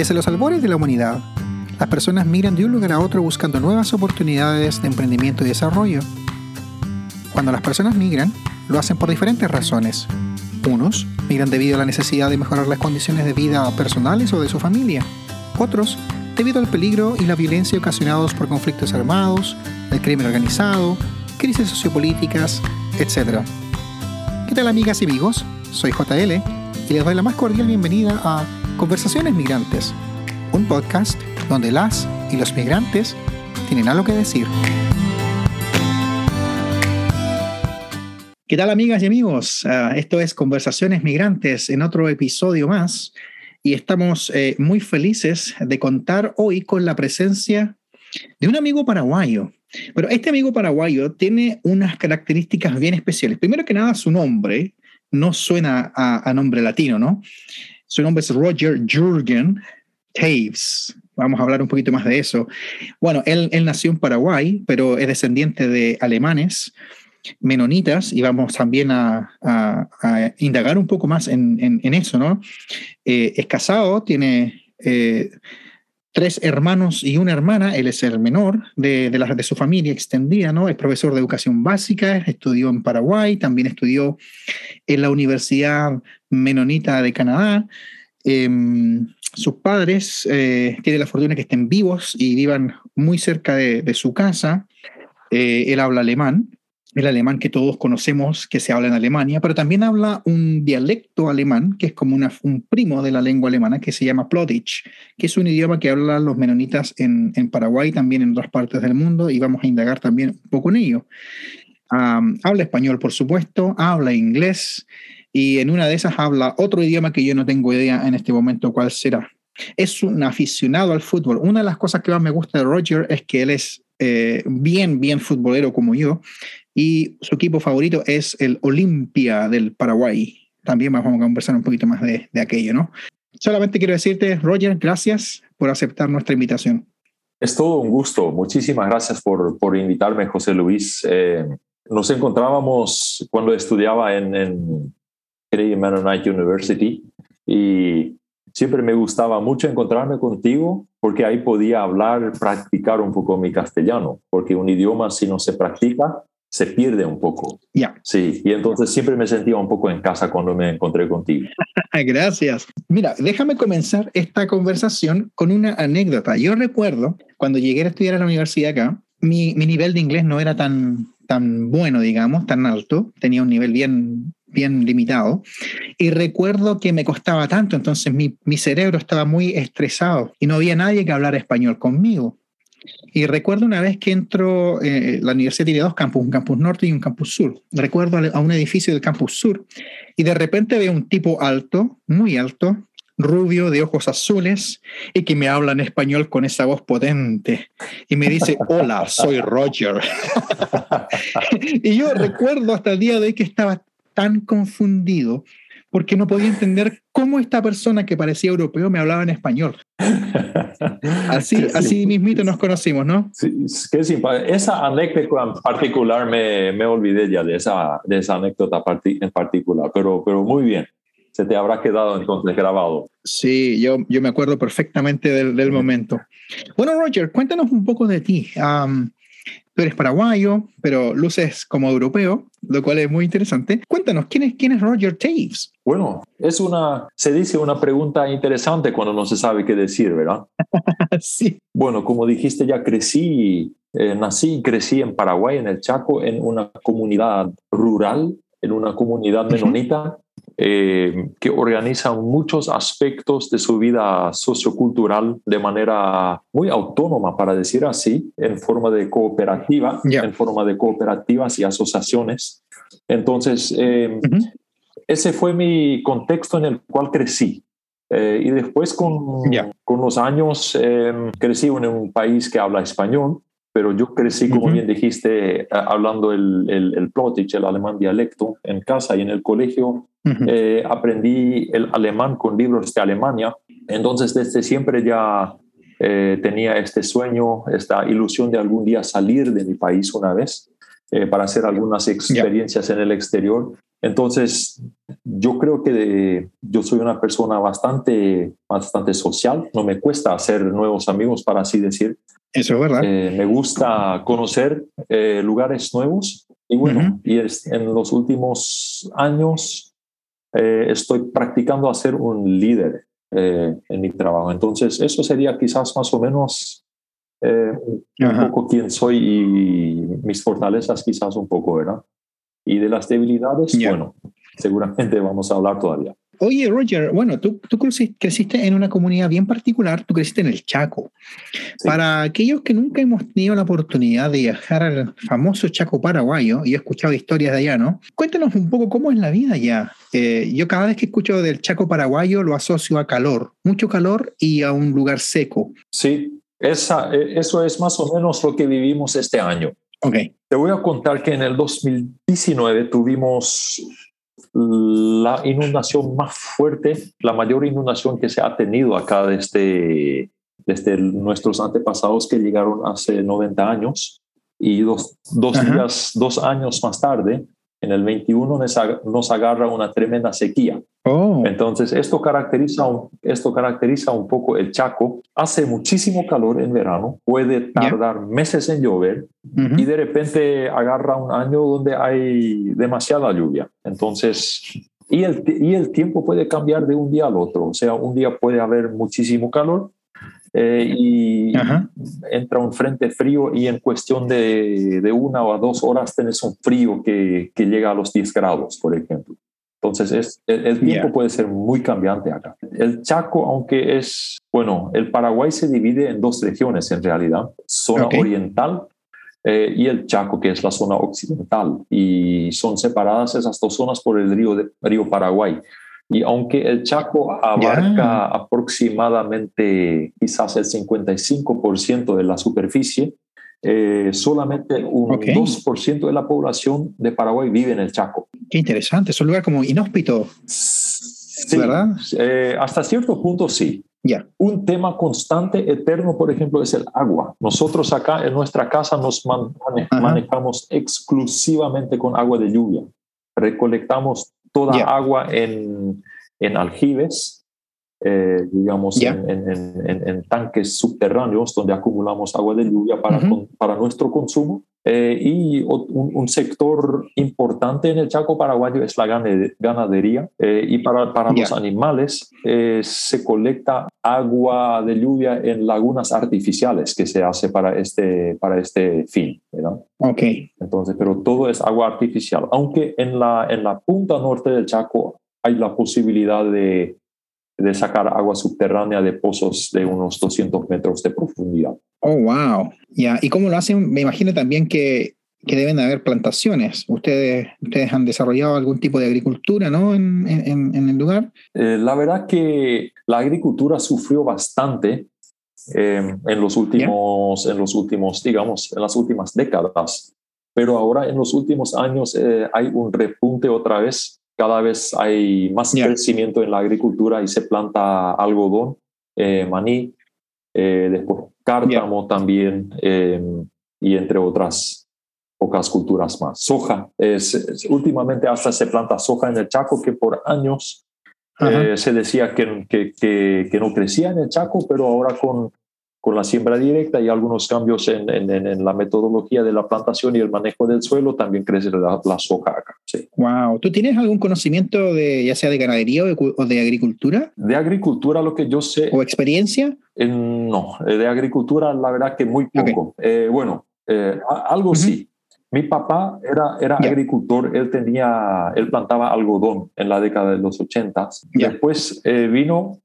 Desde los albores de la humanidad, las personas migran de un lugar a otro buscando nuevas oportunidades de emprendimiento y desarrollo. Cuando las personas migran, lo hacen por diferentes razones. Unos migran debido a la necesidad de mejorar las condiciones de vida personales o de su familia. Otros debido al peligro y la violencia ocasionados por conflictos armados, el crimen organizado, crisis sociopolíticas, etc. ¿Qué tal amigas y amigos? Soy JL y les doy la más cordial bienvenida a Conversaciones Migrantes, un podcast donde las y los migrantes tienen algo que decir. ¿Qué tal amigas y amigos? Uh, esto es Conversaciones Migrantes en otro episodio más y estamos eh, muy felices de contar hoy con la presencia de un amigo paraguayo. Pero este amigo paraguayo tiene unas características bien especiales. Primero que nada, su nombre no suena a nombre latino, ¿no? Su nombre es Roger Jürgen Taves. Vamos a hablar un poquito más de eso. Bueno, él, él nació en Paraguay, pero es descendiente de alemanes menonitas y vamos también a, indagar un poco más en eso, ¿no? Eh, es casado, tiene eh, tres hermanos y una hermana, él es el menor de, de, la, de su familia extendida, ¿no? Es profesor de educación básica, estudió en Paraguay, también estudió en la Universidad Menonita de Canadá. Eh, sus padres eh, tienen la fortuna que estén vivos y vivan muy cerca de, de su casa. Eh, él habla alemán, el alemán que todos conocemos que se habla en Alemania, pero también habla un dialecto alemán que es como un primo de la lengua alemana que se llama Plotich, que es un idioma que hablan los menonitas en, en Paraguay, también en otras partes del mundo, y vamos a indagar también un poco en ello. Habla español, por supuesto, habla inglés, y en una de esas habla otro idioma que yo no tengo idea en este momento cuál será. Es un aficionado al fútbol. Una de las cosas que más me gusta de Roger es que él es eh, bien, bien futbolero como yo y su equipo favorito es el Olimpia del Paraguay. También vamos a conversar un poquito más de, de aquello, ¿no? Solamente quiero decirte, Roger, gracias por aceptar nuestra invitación. Es todo un gusto. Muchísimas gracias por, por invitarme, José Luis. Eh, nos encontrábamos cuando estudiaba en, en Kennedy Mennonite University y siempre me gustaba mucho encontrarme contigo porque ahí podía hablar, practicar un poco mi castellano, porque un idioma si no se practica se pierde un poco. Ya. Yeah. Sí, y entonces siempre me sentía un poco en casa cuando me encontré contigo. Gracias. Mira, déjame comenzar esta conversación con una anécdota. Yo recuerdo cuando llegué a estudiar a la universidad acá, mi, mi nivel de inglés no era tan, tan bueno, digamos, tan alto, tenía un nivel bien bien limitado. Y recuerdo que me costaba tanto, entonces mi, mi, cerebro estaba muy estresado y no había nadie que hablara español conmigo. Y recuerdo una vez que entro, eh, la universidad tiene dos campus, un campus norte y un campus sur. Recuerdo a un edificio del campus sur y de repente veo un tipo alto, muy alto, rubio, de ojos azules y que me habla en español con esa voz potente y me dice, hola, soy Roger. y yo recuerdo hasta el día de hoy que estaba tan confundido porque no podía entender cómo esta persona que parecía europeo me hablaba en español. Así, sí, así mismito nos conocimos, ¿no? Sí, qué simpático. Esa anécdota en particular me, me olvidé ya de esa, de esa anécdota en particular, pero, pero muy bien. Se te habrá quedado entonces grabado. Sí, yo, yo me acuerdo perfectamente del, del momento. Bueno, Roger, cuéntanos un poco de ti. Um, tú eres paraguayo, pero luces como europeo, lo cual es muy interesante. Cuéntanos, ¿quién es, quién es Roger Taves? Bueno, es una, se dice una pregunta interesante cuando no se sabe qué decir, ¿verdad? sí. Bueno, como dijiste, ya crecí, eh, nací y crecí en Paraguay, en el Chaco, en una comunidad rural, en una comunidad menonita. Uh -huh. Eh, que organizan muchos aspectos de su vida sociocultural de manera muy autónoma, para decir así, en forma de cooperativa, yeah. en forma de cooperativas y asociaciones. Entonces, eh, uh -huh. ese fue mi contexto en el cual crecí. Eh, y después con, yeah. con los años crecí en un país que habla español, pero yo crecí, como uh -huh. bien dijiste, hablando el, el, el Plotich, el alemán dialecto, en casa y en el colegio. Uh -huh. eh, aprendí el alemán con libros de Alemania. Entonces, desde siempre ya eh, tenía este sueño, esta ilusión de algún día salir de mi país una vez eh, para hacer algunas experiencias yeah. en el exterior. Entonces, yo creo que yo soy una persona bastante, bastante social, no me cuesta hacer nuevos amigos, para así decir. Eso es verdad. Eh, me gusta conocer eh, lugares nuevos y bueno, y en los últimos años eh, estoy practicando a ser un líder en mi trabajo. Entonces, eso sería quizás más o menos un poco quién soy y mis fortalezas quizás un poco, ¿verdad? Y de las debilidades, bueno, seguramente vamos a hablar todavía. Oye, Roger, bueno, tú, tú creciste en una comunidad bien particular, tú creciste en el Chaco. Para aquellos que nunca hemos tenido la oportunidad de viajar al famoso Chaco paraguayo, y he escuchado historias de allá, ¿no? Cuéntanos un poco cómo es la vida allá. Eh, yo cada vez que escucho del Chaco paraguayo lo asocio a calor, mucho calor y a un lugar seco. Sí, esa, eh, eso es más o menos lo que vivimos este año. Okay. Te voy a contar que en el 2019 tuvimos la inundación más fuerte, la mayor inundación que se ha tenido acá desde, desde nuestros antepasados que llegaron hace 90 años y dos, dos días, dos años más tarde en el 21 nos agarra una tremenda sequía. Oh. Entonces, esto caracteriza, un, esto caracteriza un poco el Chaco. Hace muchísimo calor en verano, puede tardar meses en llover y de repente agarra un año donde hay demasiada lluvia. Entonces, y el, y el tiempo puede cambiar de un día al otro. O sea, un día puede haber muchísimo calor eh, y entra un frente frío y en cuestión de, de, una o dos horas tenés un frío que, que, llega a los 10 grados, por ejemplo. Entonces es, el, tiempo puede ser muy cambiante acá. El Chaco, aunque es, bueno, el Paraguay se divide en dos regiones en realidad, zona oriental eh, y el Chaco, que es la zona occidental, y son separadas esas dos zonas por el río, de, río Paraguay. Y aunque el Chaco abarca aproximadamente quizás el 55% de la superficie, eh, solamente un 2% de la población de Paraguay vive en el Chaco. Qué interesante, es un lugar como inhóspito. Sí, ¿verdad? Eh, hasta cierto punto sí. Ya. Un tema constante, eterno, por ejemplo, es el agua. Nosotros acá en nuestra casa nos manejamos exclusivamente con agua de lluvia. Recolectamos toda agua en, en aljibes, eh, digamos, en, en, en, tanques subterráneos donde acumulamos agua de lluvia para, para nuestro consumo. Eh, y un, sector importante en el Chaco paraguayo es la ganadería. Eh, y para, para los animales se colecta agua de lluvia en lagunas artificiales que se hace para este, para este fin. ¿verdad? Ok. Entonces, pero todo es agua artificial. Aunque en la, en la punta norte del Chaco hay la posibilidad de, de sacar agua subterránea de pozos de unos 200 metros de profundidad. Oh, wow. Ya, ¿y cómo lo hacen? Me imagino también que, que, deben haber plantaciones. Ustedes, ustedes han desarrollado algún tipo de agricultura, ¿no? En, en, en el lugar. Eh, la verdad que la agricultura sufrió bastante eh, en los últimos, en los últimos, digamos, en las últimas décadas. Pero ahora en los últimos años eh, hay un repunte otra vez cada vez hay más crecimiento en la agricultura y se planta algodón, eh, maní, eh, después cártamo también em, y entre otras pocas culturas más. Soja, es, últimamente hasta se planta soja en el Chaco que por años eh, se decía que, que, que, no crecía en el Chaco, pero ahora con con la siembra directa y algunos cambios en, en, la metodología de la plantación y el manejo del suelo, también crece la, soja acá. Sí. Wow. ¿Tú tienes algún conocimiento de ya sea de ganadería o de, agricultura? De agricultura, lo que yo sé. ¿O experiencia? no, eh, de agricultura, la verdad que muy poco. Eh, bueno, eh, algo sí. Mi papá era, era agricultor, él tenía, él plantaba algodón en la década de los 80. Después vino,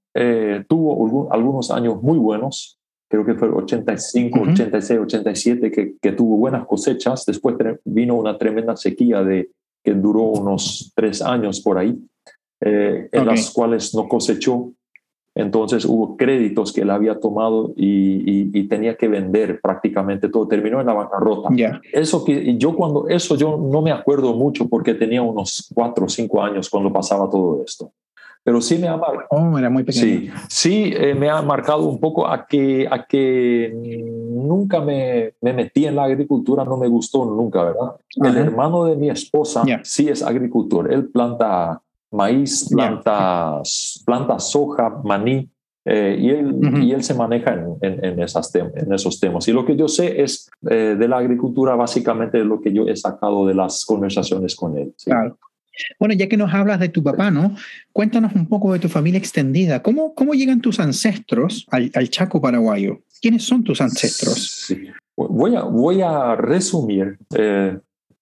tuvo algunos años muy buenos, creo que fue 85, 86, 87, que, que, tuvo buenas cosechas. Después vino una tremenda sequía de, que duró unos tres años por ahí, eh, en las cuales no cosechó. Entonces hubo créditos que él había tomado y, y, tenía que vender prácticamente todo. Terminó en la bancarrota. Eso que yo cuando eso yo no me acuerdo mucho porque tenía unos cuatro o cinco años cuando pasaba todo esto pero sí me ha marcado. Oh, era muy Sí, sí eh, me ha marcado un poco a que, a que nunca me, me, metí en la agricultura, no me gustó nunca, ¿verdad? El hermano de mi esposa sí es agricultor, él planta maíz, plantas, plantas soja, maní, eh, y, él, y él se maneja en, en, esas en, esos temas. Y lo que yo sé es eh, de la agricultura, básicamente lo que yo he sacado de las conversaciones con él. Claro. Bueno, ya que nos hablas de tu papá, ¿no? Cuéntanos un poco de tu familia extendida. ¿Cómo, cómo llegan tus ancestros al, al Chaco paraguayo? ¿Quiénes son tus ancestros? Sí. Voy, a, voy a resumir. Eh,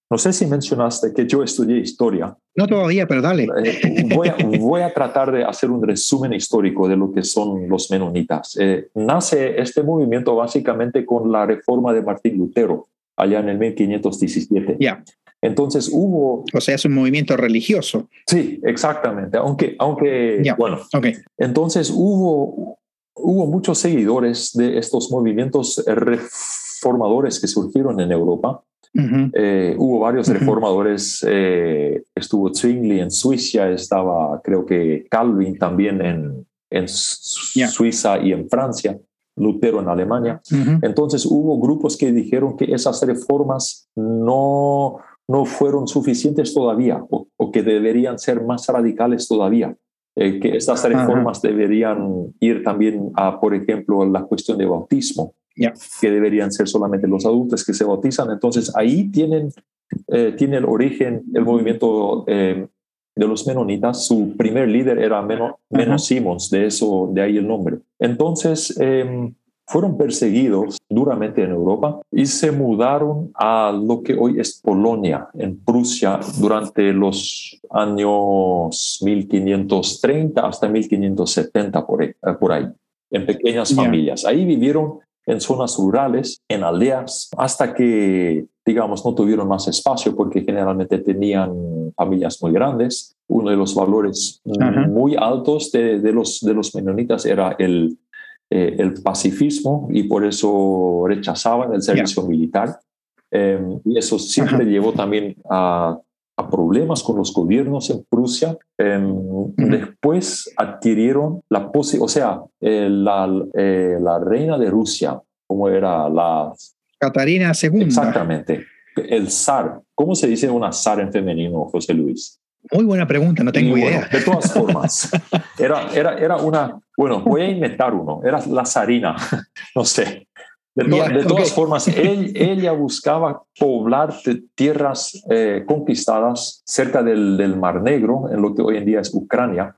no sé si mencionaste que yo estudié historia. No todavía, pero dale. Eh, voy, a, voy, a, tratar de hacer un resumen histórico de lo que son los menonitas. Eh, nace este movimiento básicamente con la reforma de Martín Lutero, allá en el 1517. Ya. Entonces hubo... O sea, es un movimiento religioso. Sí, exactamente. Aunque, aunque bueno, okay. entonces hubo, hubo muchos seguidores de estos movimientos reformadores que surgieron en Europa. eh, hubo varios uh -huh. reformadores, eh, estuvo Zwingli en Suiza, estaba creo que Calvin también en, en yeah. Suiza y en Francia. Lutero en Alemania. Uh -huh. Entonces hubo grupos que dijeron que esas reformas no, no fueron suficientes todavía o, o que deberían ser más radicales todavía. Eh, que estas reformas uh -huh. deberían ir también a, por ejemplo, la cuestión de bautismo, yeah. que deberían ser solamente los adultos que se bautizan. Entonces ahí tienen, eh, tiene el origen el movimiento eh, de los menonitas. Su primer líder era Meno, Meno uh -huh. Simons, de eso, de ahí el nombre. Entonces eh, fueron perseguidos duramente en Europa y se mudaron a lo que hoy es Polonia, en Prusia, durante los años 1530 hasta 1570 por ahí, por ahí en pequeñas yeah. familias. Ahí vivieron en zonas rurales, en aldeas, hasta que, digamos, no tuvieron más espacio porque generalmente tenían familias muy grandes. Uno de los valores uh -huh. muy altos de, de, los, de los menonitas era el, eh, el pacifismo y por eso rechazaban el servicio yeah. militar. Eh, y eso siempre uh -huh. llevó también a, a, problemas con los gobiernos en Prusia. Eh, uh -huh. Después adquirieron la o sea, eh, la, eh, la, reina de Rusia, como era la... Catarina II. Exactamente. El zar. ¿Cómo se dice una zar en femenino, José Luis? Muy buena pregunta, no tengo y, idea. Bueno, de todas formas, era, era, era una, bueno, voy a inventar uno, era la zarina, no sé. De, to yeah, de todas okay. formas, él, ella buscaba poblar tierras eh, conquistadas cerca del, del, Mar Negro, en lo que hoy en día es Ucrania.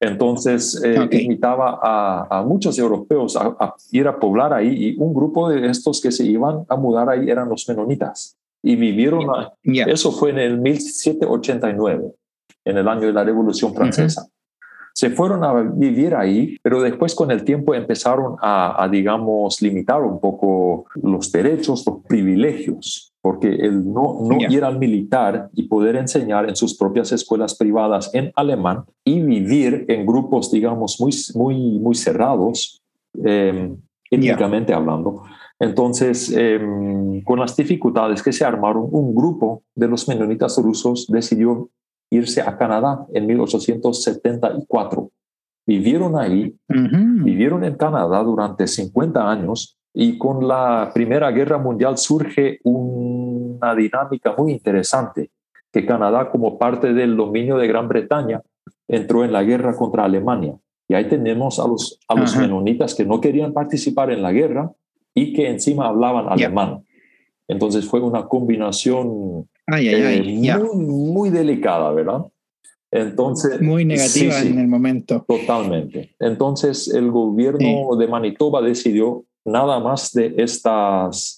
Entonces, eh, okay. invitaba a, a, muchos europeos a, a, ir a poblar ahí y un grupo de estos que se iban a mudar ahí eran los menonitas. Y vivieron, yeah. eso fue en el 1789, en el año de la Revolución Francesa. Uh -huh se fueron a vivir ahí, pero después con el tiempo empezaron a, a, digamos, limitar un poco los derechos, los privilegios, porque el no, no yeah. ir al militar y poder enseñar en sus propias escuelas privadas en alemán y vivir en grupos, digamos, muy, muy, muy cerrados, eh, étnicamente yeah. hablando. Entonces, eh, con las dificultades que se armaron, un grupo de los menonitas rusos decidió irse a Canadá en 1874. Vivieron ahí, uh -huh. vivieron en Canadá durante 50 años y con la Primera Guerra Mundial surge una dinámica muy interesante, que Canadá como parte del dominio de Gran Bretaña entró en la guerra contra Alemania. Y ahí tenemos a los, a los menonitas que no querían participar en la guerra y que encima hablaban yeah. alemán. Entonces fue una combinación Ay, ay, ay, eh, yeah. muy, muy, delicada, ¿verdad? Entonces, muy negativa sí, sí, en el momento. Totalmente. Entonces, el gobierno sí. de Manitoba decidió nada más de estas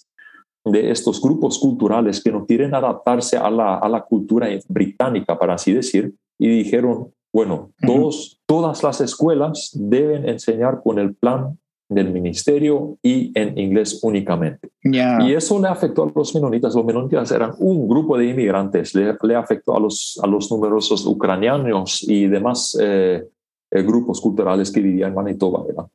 de estos grupos culturales que no quieren adaptarse a la, a la cultura británica, para así decir, y dijeron, bueno, todos, uh -huh. todas las escuelas deben enseñar con el plan del ministerio y en inglés únicamente. Yeah. Y eso le afectó a los menonitas. Los menonitas eran un grupo de inmigrantes, le, le afectó a los, a los numerosos ucranianos y demás eh, eh, grupos culturales que vivían en Manitoba. ¿verdad?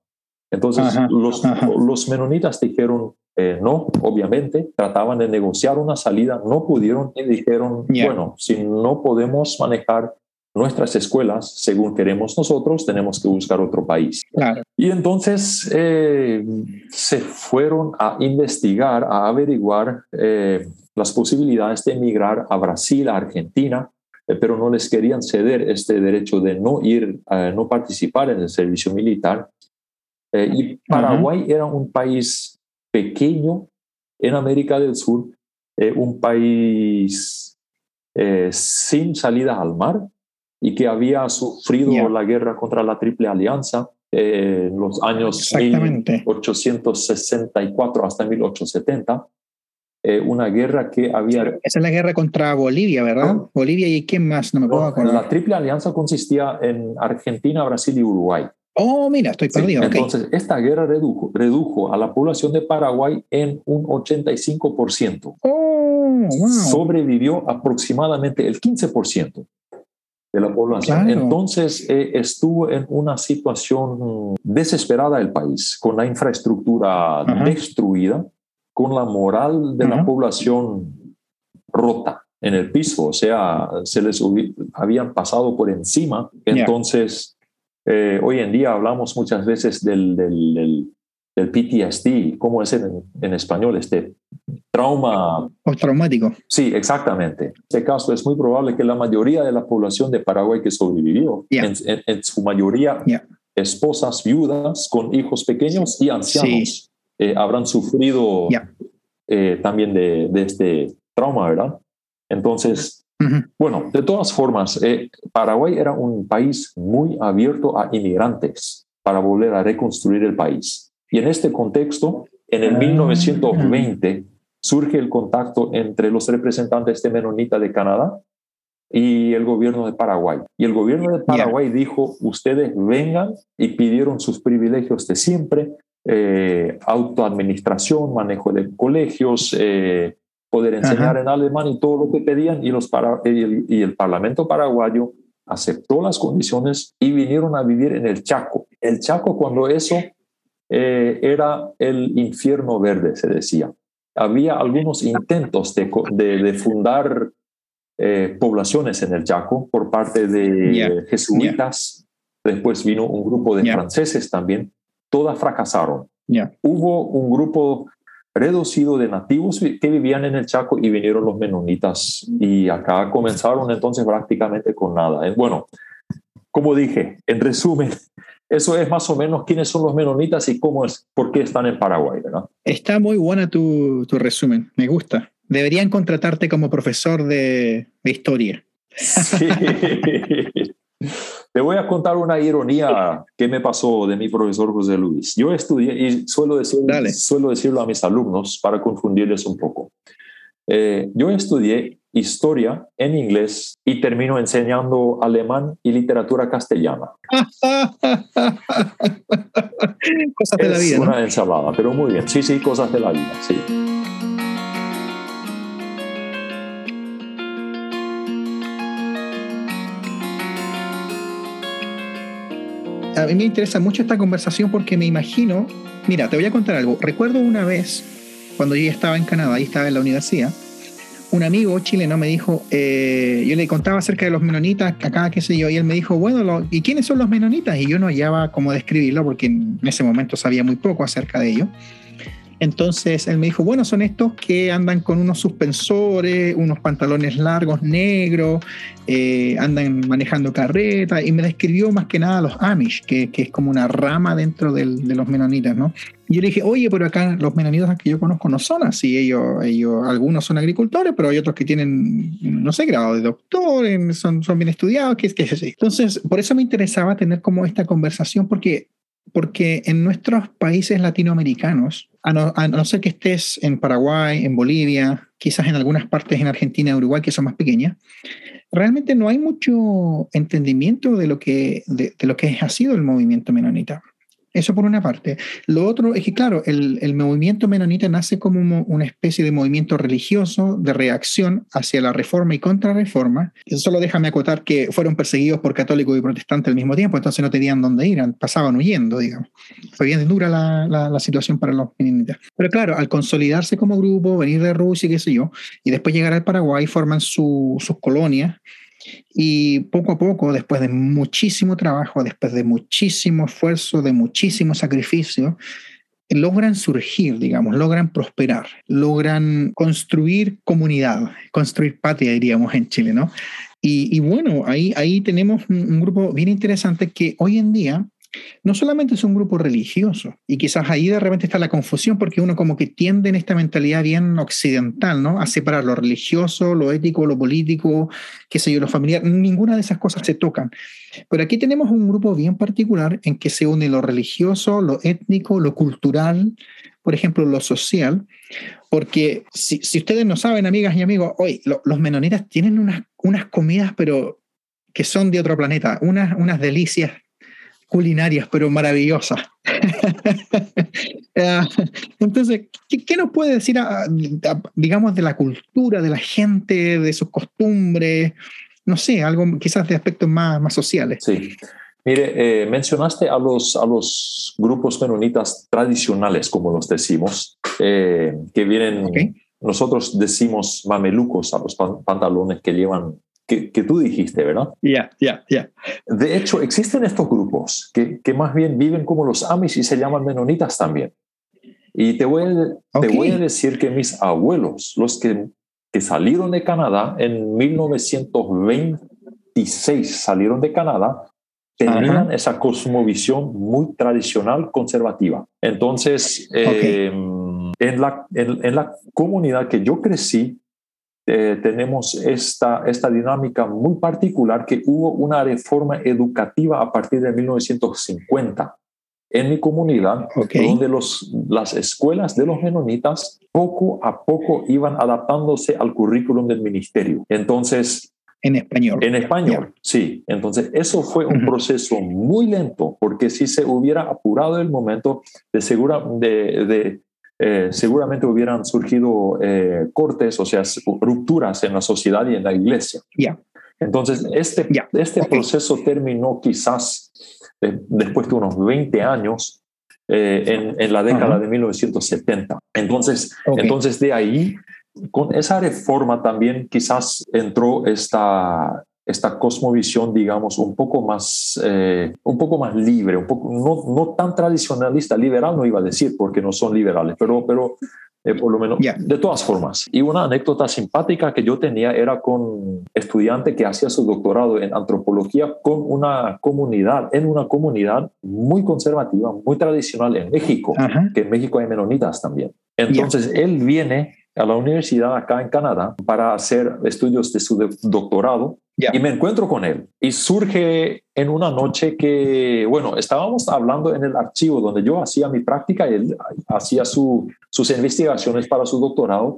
Entonces, los, los menonitas dijeron eh, no, obviamente, trataban de negociar una salida, no pudieron y dijeron, yeah. bueno, si no podemos manejar nuestras escuelas según queremos nosotros, tenemos que buscar otro país. Claro. Y entonces eh, se fueron a investigar, a averiguar eh, las posibilidades de emigrar a Brasil, a Argentina, pero no les querían ceder este derecho de no ir, no participar en el servicio militar. y Paraguay era un país pequeño en América del Sur, un país sin salida al mar y que había sufrido la guerra contra la Triple Alianza eh, en los años 1864 hasta 1870. Eh, una guerra que había... Esa es la guerra contra Bolivia, ¿verdad? Bolivia y quién más, no me puedo acordar. La Triple Alianza consistía en Argentina, Brasil y Uruguay. Oh, mira, estoy perdido. Entonces, esta guerra redujo, redujo a la población de Paraguay en un 85%. Oh, wow. Sobrevivió aproximadamente el 15% de la población. Entonces eh, estuvo en una situación desesperada el país, con la infraestructura destruida, con la moral de la población rota en el piso, o sea, se les habían pasado por encima. Entonces, eh, hoy en día hablamos muchas veces del, del, del, PTSD, ¿cómo es en, en español? Este trauma. Postraumático. Sí, exactamente. En este caso es muy probable que la mayoría de la población de Paraguay que sobrevivió, en, su mayoría esposas viudas con hijos pequeños y ancianos, eh, habrán sufrido eh, también de, de, este trauma, ¿verdad? Entonces, bueno, de todas formas, eh, Paraguay era un país muy abierto a inmigrantes para volver a reconstruir el país. Y en este contexto, en el 1920, ah surge el contacto entre los representantes de Menonita de Canadá y el gobierno de Paraguay. Y el gobierno de Paraguay dijo, ustedes vengan y pidieron sus privilegios de siempre, eh, autoadministración, manejo de colegios, eh, poder enseñar en alemán y todo lo que pedían, y, los para, y, el, Parlamento paraguayo aceptó las condiciones y vinieron a vivir en el Chaco. El Chaco cuando eso eh, era el infierno verde, se decía había algunos intentos de, de, fundar eh, poblaciones en el Chaco por parte de jesuitas. Después vino un grupo de franceses también. Todas fracasaron. Hubo un grupo reducido de nativos que vivían en el Chaco y vinieron los menonitas. Y acá comenzaron entonces prácticamente con nada. Bueno, como dije, en resumen, eso es más o menos quiénes son los menonitas y cómo es, por qué están en Paraguay, ¿verdad? Está muy buena tu, tu resumen, me gusta. Deberían contratarte como profesor de, de historia. Sí. Te voy a contar una ironía que me pasó de mi profesor José Luis. Yo estudié, y suelo, decir, suelo decirlo a mis alumnos para confundirles un poco. Eh, yo estudié historia en inglés y termino enseñando alemán y literatura castellana. cosas de la vida. Es una ensalada, pero muy bien. Sí, sí, cosas de la vida, sí. A mí me interesa mucho esta conversación porque me imagino, mira, te voy a contar algo. Recuerdo una vez, cuando yo estaba en Canadá y estaba en la universidad, un amigo chileno me dijo, eh, yo le contaba acerca de los menonitas, acá, qué sé yo, y él me dijo, bueno, ¿y quiénes son los menonitas? Y yo no hallaba cómo describirlo porque en ese momento sabía muy poco acerca de ello. Entonces él me dijo, bueno, son estos que andan con unos suspensores, unos pantalones largos negros, eh, andan manejando carreta y me describió más que nada los Amish, que, que es como una rama dentro del, de los menonitas, ¿no? Y yo le dije, oye, pero acá los menonitas que yo conozco no son así, ellos, ellos algunos son agricultores, pero hay otros que tienen, no sé, grado de doctor, son, son bien estudiados, es que así. Entonces, por eso me interesaba tener como esta conversación, porque porque en nuestros países latinoamericanos, a no, ser que estés en Paraguay, en Bolivia, quizás en algunas partes en Argentina y Uruguay que son más pequeñas, realmente no hay mucho entendimiento de lo que, de lo que ha sido el movimiento menonita. Eso por una parte. Lo otro es que, claro, el, el movimiento menonita nace como una especie de movimiento religioso de reacción hacia la reforma y contrarreforma. Eso solo déjame acotar que fueron perseguidos por católicos y protestantes al mismo tiempo, entonces no tenían dónde ir, pasaban huyendo, digamos. Fue bien dura la, la, la situación para los menonitas. Pero claro, al consolidarse como grupo, venir de Rusia, qué sé yo, y después llegar al Paraguay, forman su, sus colonias y poco a poco, después de muchísimo trabajo, después de muchísimo esfuerzo, de muchísimo sacrificio, logran surgir, digamos, logran prosperar, logran construir comunidad, construir patria, diríamos en Chile, ¿no? Y, bueno, ahí, ahí tenemos un, grupo bien interesante que hoy en día no solamente es un grupo religioso, y quizás ahí de repente está la confusión porque uno como que tiende en esta mentalidad bien occidental, ¿no? A separar lo religioso, lo ético, lo político, qué sé yo, lo familiar, ninguna de esas cosas se tocan. Pero aquí tenemos un grupo bien particular en que se une lo religioso, lo étnico, lo cultural, por ejemplo, lo social, porque si, ustedes no saben, amigas y amigos, hoy los menonitas tienen unas, unas comidas, pero que son de otro planeta, unas, unas delicias culinarias, pero maravillosas. Ah, entonces, ¿qué, nos puede decir, digamos, de la cultura, de la gente, de sus costumbres? No sé, algo quizás de aspectos más, más sociales. Sí. Mire, eh, mencionaste a los, a los grupos menonitas tradicionales, como los decimos, eh, que vienen, nosotros decimos mamelucos a los pantalones que llevan que, tú dijiste, ¿verdad? Ya, ya, ya. De hecho, existen estos grupos que, que, más bien viven como los Amish y se llaman menonitas también. Y te voy a, te voy a decir que mis abuelos, los que, que salieron de Canadá en 1926, salieron de Canadá, tenían esa cosmovisión muy tradicional, conservativa. Entonces, em, en, la, en, en, la comunidad que yo crecí, eh, tenemos esta, esta dinámica muy particular que hubo una reforma educativa a partir de 1950 en mi comunidad, donde los, las escuelas de los menonitas poco a poco iban adaptándose al currículum del ministerio. Entonces... En español. En español, sí. Entonces, eso fue un proceso muy lento, porque si se hubiera apurado el momento, de, segura, de, de eh, seguramente hubieran surgido eh, cortes, o sea, rupturas en la sociedad y en la iglesia. Entonces, este, este proceso terminó quizás eh, después de unos 20 años en, en, la década de 1970. Entonces, entonces, de ahí, con esa reforma también quizás entró esta, esta cosmovisión, digamos, un poco más, eh, un poco más libre, un poco, no, no, tan tradicionalista, liberal no iba a decir porque no son liberales, pero, pero eh, por lo menos de todas formas. Y una anécdota simpática que yo tenía era con estudiante que hacía su doctorado en antropología con una comunidad, en una comunidad muy conservativa, muy tradicional en México, que en México hay menonitas también. Entonces él viene a la universidad acá en Canadá para hacer estudios de su doctorado y me encuentro con él. Y surge en una noche que, bueno, estábamos hablando en el archivo donde yo hacía mi práctica y él hacía su, sus investigaciones para su doctorado.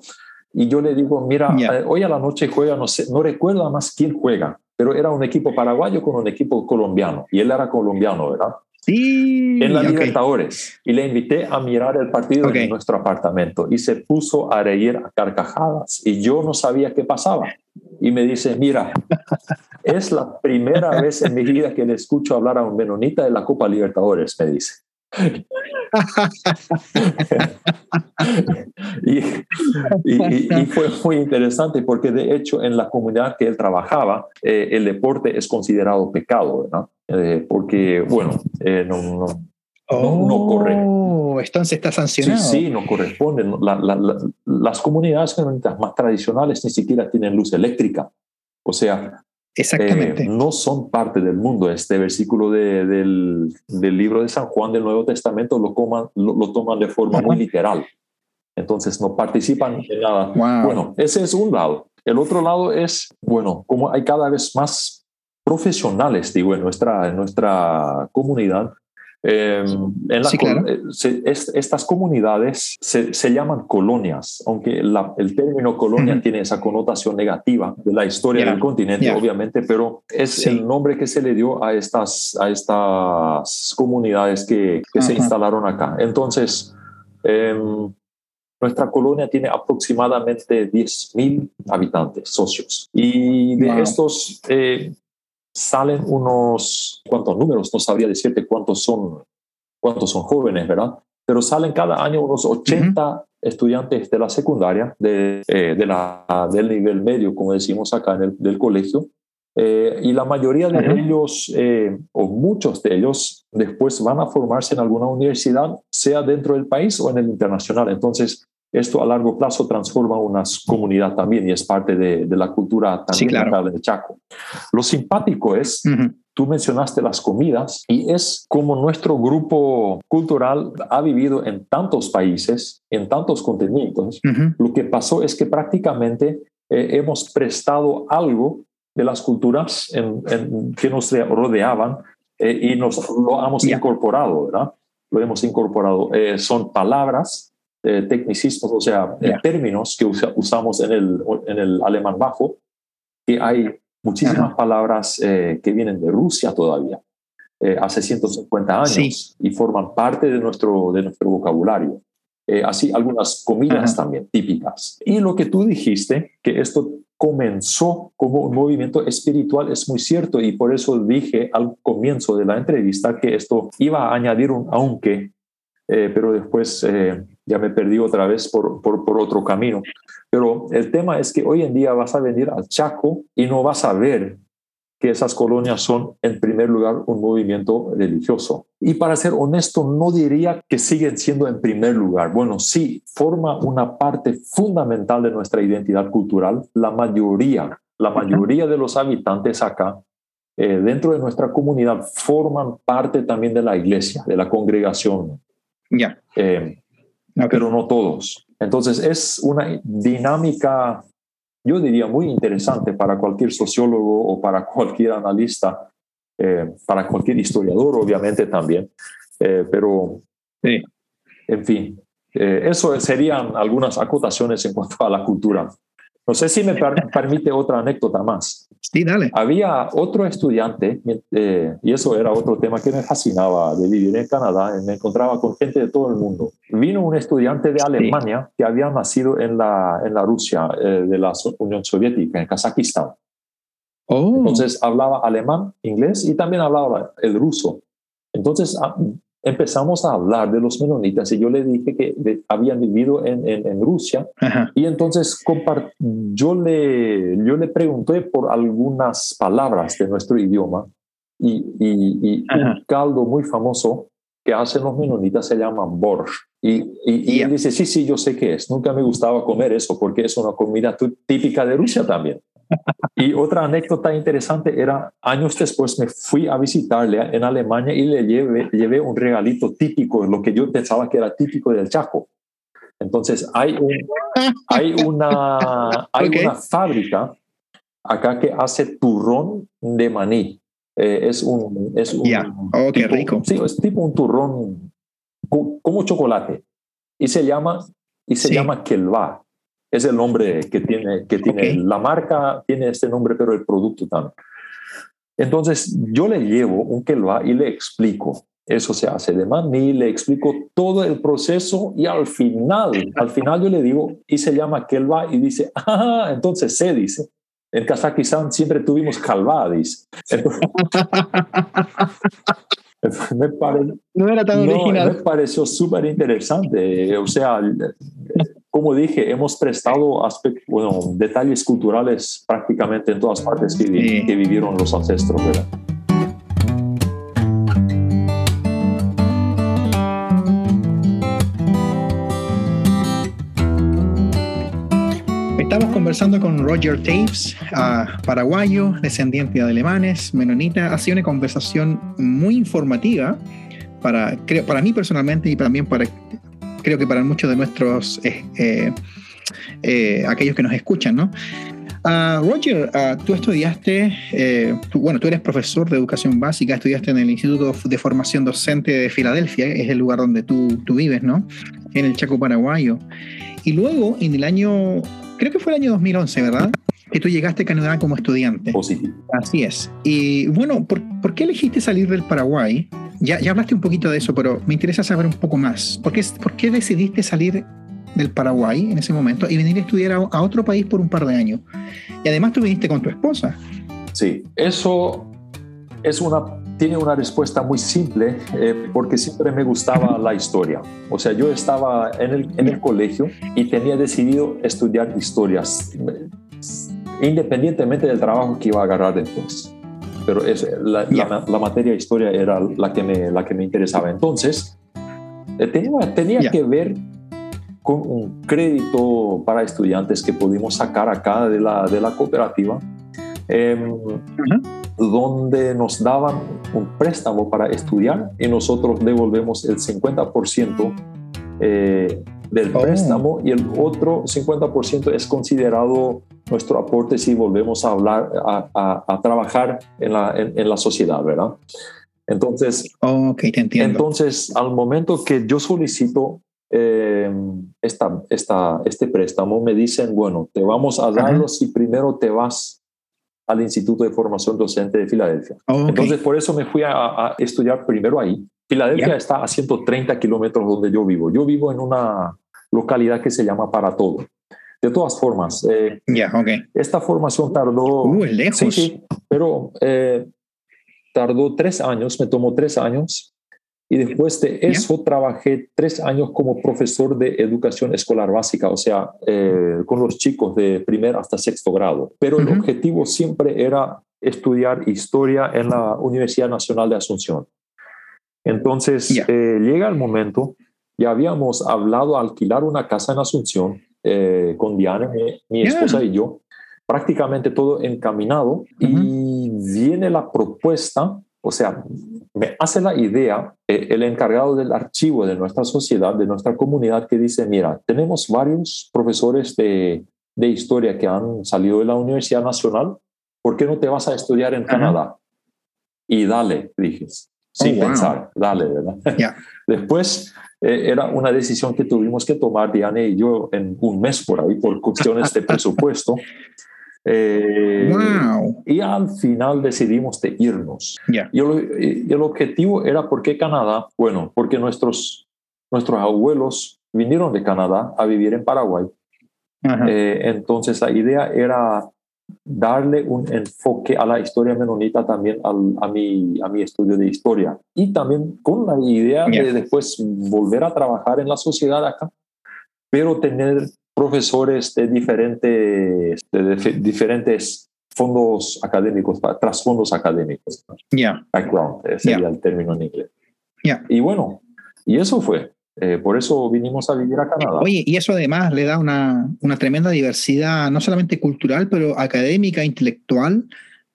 Y yo le digo, mira, eh, hoy a la noche juega, no sé, no recuerdo más quién juega, pero era un equipo paraguayo con un equipo colombiano. Y él era colombiano, ¿verdad? En la Libertadores. Y le invité a mirar el partido en nuestro apartamento y se puso a reír a carcajadas. Y yo no sabía qué pasaba. Y me dice mira es la primera vez en mi vida que le escucho hablar a un menonita de la Copa Libertadores me dice y, fue muy interesante porque de hecho en la comunidad que él trabajaba eh, el deporte es considerado pecado, ¿verdad? Eh, porque bueno, eh, no, no, no, corre. Oh, entonces está sancionado. Sí, sí, no corresponde. las comunidades más tradicionales ni siquiera tienen luz eléctrica. O sea, Exactamente. Eh, no son parte del mundo. Este versículo del, del, libro de San Juan del Nuevo Testamento lo, lo, toman de forma muy literal. Entonces no participan en nada. Bueno, ese es un lado. El otro lado es, bueno, como hay cada vez más profesionales, digo, en nuestra, en nuestra comunidad, Em, en eh, estas comunidades se, llaman colonias, aunque el término colonia tiene esa connotación negativa de la historia del continente, obviamente, pero es el nombre que se le dio a estas, a estas comunidades que, se instalaron acá. Entonces, em, nuestra colonia tiene aproximadamente 10.000 habitantes, socios. Y de estos, eh, salen unos, ¿cuántos números? No sabría decirte cuántos son, cuántos son jóvenes, ¿verdad? Pero salen cada año unos 80 estudiantes de la secundaria, de, eh, de la, del nivel medio, como decimos acá en el, del colegio, eh, y la mayoría de ellos, eh, o muchos de ellos, después van a formarse en alguna universidad, sea dentro del país o en el internacional. Entonces, esto a largo plazo transforma una comunidad también y es parte de, la cultura también sí, claro. del Chaco. Lo simpático es, tú mencionaste las comidas y es como nuestro grupo cultural ha vivido en tantos países, en tantos continentes, lo que pasó es que prácticamente eh, hemos prestado algo de las culturas que nos rodeaban eh, y nos lo hemos incorporado, ¿verdad? Lo hemos incorporado. Eh, son palabras, tecnicismos, o sea, términos que usamos en el, en el alemán bajo, que hay muchísimas palabras que vienen de Rusia todavía, hace 150 años, y forman parte de nuestro, de nuestro vocabulario. así algunas comidas también típicas. Y lo que tú dijiste, que esto comenzó como un movimiento espiritual es muy cierto y por eso dije al comienzo de la entrevista que esto iba a añadir un aunque, eh, pero después eh, ya me perdí otra vez por, por, por, otro camino. Pero el tema es que hoy en día vas a venir al Chaco y no vas a ver que esas colonias son, en primer lugar, un movimiento religioso. Y para ser honesto, no diría que siguen siendo en primer lugar. Bueno, sí, forma una parte fundamental de nuestra identidad cultural. La mayoría, la mayoría de los habitantes acá, eh, dentro de nuestra comunidad, forman parte también de la iglesia, de la congregación. Ya. Eh, pero no todos. Entonces, es una dinámica yo diría muy interesante para cualquier sociólogo o para cualquier analista, eh, para cualquier historiador obviamente también, eh, pero sí. en fin, eh, eso serían algunas acotaciones en cuanto a la cultura. No sé si me permite otra anécdota más. Sí, dale. Había otro estudiante, eh, y eso era otro tema que me fascinaba de vivir en Canadá, me encontraba con gente de todo el mundo. Vino un estudiante de Alemania que había nacido en la, en la Rusia, eh, de la Unión Soviética, en Kazajistán. Oh. Entonces hablaba alemán, inglés y también hablaba el ruso. Entonces ah, empezamos a hablar de los menonitas y yo le dije que habían vivido en, en, Rusia y entonces yo le, yo le pregunté por algunas palabras de nuestro idioma y, y, un caldo muy famoso que hacen los menonitas se llama borsch. Y, y, él dice, sí, sí, yo sé qué es. Nunca me gustaba comer eso porque es una comida típica de Rusia también. Y otra anécdota interesante era, años después me fui a visitarle en Alemania y le llevé, llevé un regalito típico, lo que yo pensaba que era típico del Chaco. Entonces, hay, un, hay, una, hay una fábrica acá que hace turrón de maní. Eh, es un... Es un oh, qué rico. Sí, es tipo un turrón como chocolate. Y se llama, y se llama kelva es el nombre que tiene, que tiene la marca, tiene este nombre, pero el producto también. Entonces, yo le llevo un kelva y le explico. Eso se hace de maní, le explico todo el proceso y al final, al final yo le digo, y se llama kelva y dice, ah, entonces se dice. En Kazajistán siempre tuvimos calva, dice. me no era tan original. Me pareció súper interesante. O sea, como dije, hemos prestado bueno, detalles culturales prácticamente en todas partes que, que vivieron los ancestros. ¿verdad? Estamos conversando con Roger Taves, paraguayo, descendiente de alemanes, menonita. Ha sido una conversación muy informativa para, para mí personalmente y también para creo que para muchos de nuestros, eh, eh, eh, aquellos que nos escuchan, ¿no? Ah, Roger, ah, tú estudiaste, bueno, tú eres profesor de educación básica, estudiaste en el Instituto de Formación Docente de Filadelfia, es el lugar donde tú, tú vives, ¿no? En el Chaco Paraguayo. Y luego, en el año, creo que fue el año 2011, ¿verdad? Que tú llegaste a Canadá como estudiante. Positivo. Así es. Y bueno, ¿por, ¿por qué elegiste salir del Paraguay? Ya, ya hablaste un poquito de eso, pero me interesa saber un poco más. ¿Por qué, por qué decidiste salir del Paraguay en ese momento y venir a estudiar a, otro país por un par de años? Y además tú viniste con tu esposa. Sí, eso es una, tiene una respuesta muy simple eh, porque siempre me gustaba la historia. O sea, yo estaba en el, en el colegio y tenía decidido estudiar historias independientemente del trabajo que iba a agarrar después pero es, la, la, materia de historia era la que me, la que me interesaba. Entonces, eh, tenía, tenía que ver con un crédito para estudiantes que pudimos sacar acá de la, de la cooperativa, em, donde nos daban un préstamo para estudiar y nosotros devolvemos el 50% eh, del oh. préstamo y el otro 50% es considerado nuestro aporte si volvemos a hablar, a, a, trabajar en la, en, la, sociedad, ¿verdad? Entonces, okay, te entiendo. entonces, al momento que yo solicito eh, esta, esta, este préstamo, me dicen, bueno, te vamos a darlo si primero te vas al Instituto de Formación Docente de Filadelfia. Entonces, por eso me fui a, a estudiar primero ahí. Filadelfia está a 130 kilómetros donde yo vivo. Yo vivo en una localidad que se llama Para Todo. De todas formas, eh, okay. esta formación tardó... Uh, lejos. Sí, sí, pero eh, tardó tres años, me tomó tres años y después de eso trabajé tres años como profesor de educación escolar básica, o sea, eh, con los chicos de primer hasta sexto grado. Pero el objetivo siempre era estudiar historia en la Universidad Nacional de Asunción. Entonces eh, llega el momento, ya habíamos hablado alquilar una casa en Asunción eh, con Diana, mi, esposa y yo, prácticamente todo encaminado y viene la propuesta o sea, me hace la idea eh, el encargado del archivo de nuestra sociedad, de nuestra comunidad, que dice, mira, tenemos varios profesores de, de historia que han salido de la Universidad Nacional, ¿por qué no te vas a estudiar en Canadá? Y dale, dije, sin oh, pensar, dale, ¿verdad? Después eh, era una decisión que tuvimos que tomar Diana y yo en un mes por ahí por cuestiones de presupuesto. Eh, y al final decidimos de irnos. Y, el, objetivo era, ¿por qué Canadá? Bueno, porque nuestros, nuestros abuelos vinieron de Canadá a vivir en Paraguay. Eh, entonces la idea era darle un enfoque a la historia menonita también al, a, mi, a mi estudio de historia. Y también con la idea de después volver a trabajar en la sociedad acá, pero tener profesores de diferentes, de diferentes fondos académicos, trasfondos académicos. Ya. Background, sería el término en inglés. Y bueno, y eso fue. Eh, por eso vinimos a vivir a Canadá. Oye, y eso además le da una, una tremenda diversidad, no solamente cultural, pero académica, intelectual,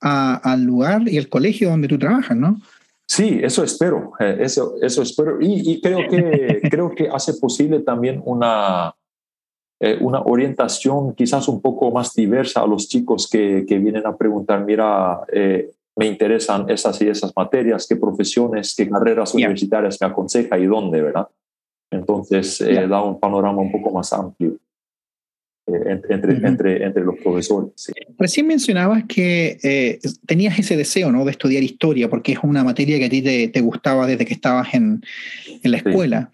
al lugar y el colegio donde tú trabajas, ¿no? Sí, eso espero, eh, eso, eso espero. Y, y creo, que, creo que hace posible también una, eh, una orientación quizás un poco más diversa a los chicos que, que vienen a preguntar, mira, eh, me interesan esas y esas materias, qué profesiones, qué carreras universitarias me aconseja y dónde, ¿verdad? Entonces eh, da un panorama un poco más amplio. entre, entre, entre, los profesores. Sí. Recién mencionabas que tenías ese deseo ¿no? de estudiar historia, porque es una materia que a ti te, te gustaba desde que estabas en, en la escuela.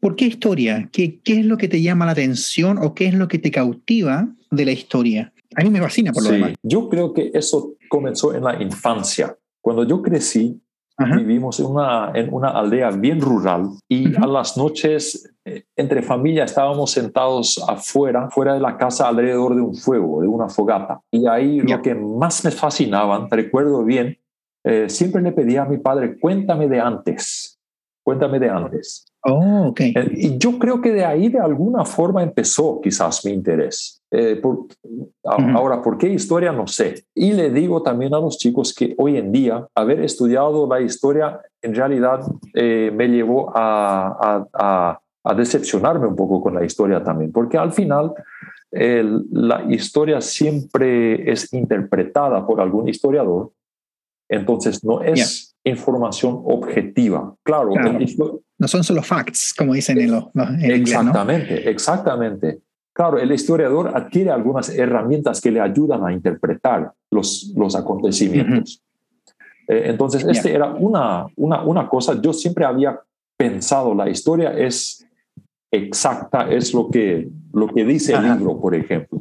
¿Por qué historia? ¿Qué, ¿Qué, es lo que te llama la atención o qué es lo que te cautiva de la historia? A mí me fascina por lo demás. Yo creo que eso comenzó en la infancia. Cuando yo crecí, vivimos en una, en una aldea bien rural y a las noches eh, entre familia estábamos sentados afuera, fuera de la casa, alrededor de un fuego, de una fogata. Y ahí lo que más me fascinaban, recuerdo bien, eh, siempre le pedía a mi padre, cuéntame de antes, cuéntame de antes. Oh, okay. Eh, y yo creo que de ahí de alguna forma empezó quizás mi interés. Eh, por, Ahora, ¿por qué historia? No sé. Y le digo también a los chicos que hoy en día haber estudiado la historia en realidad eh, me llevó a, a, a, decepcionarme un poco con la historia también, porque al final la historia siempre es interpretada por algún historiador, entonces no es información objetiva. Claro, no son solo facts, como dicen en, Exactamente, exactamente. Claro, el historiador adquiere algunas herramientas que le ayudan a interpretar los, los acontecimientos. Eh, entonces, este era una, una, una cosa, yo siempre había pensado, la historia es exacta, es lo que, lo que dice el libro, por ejemplo.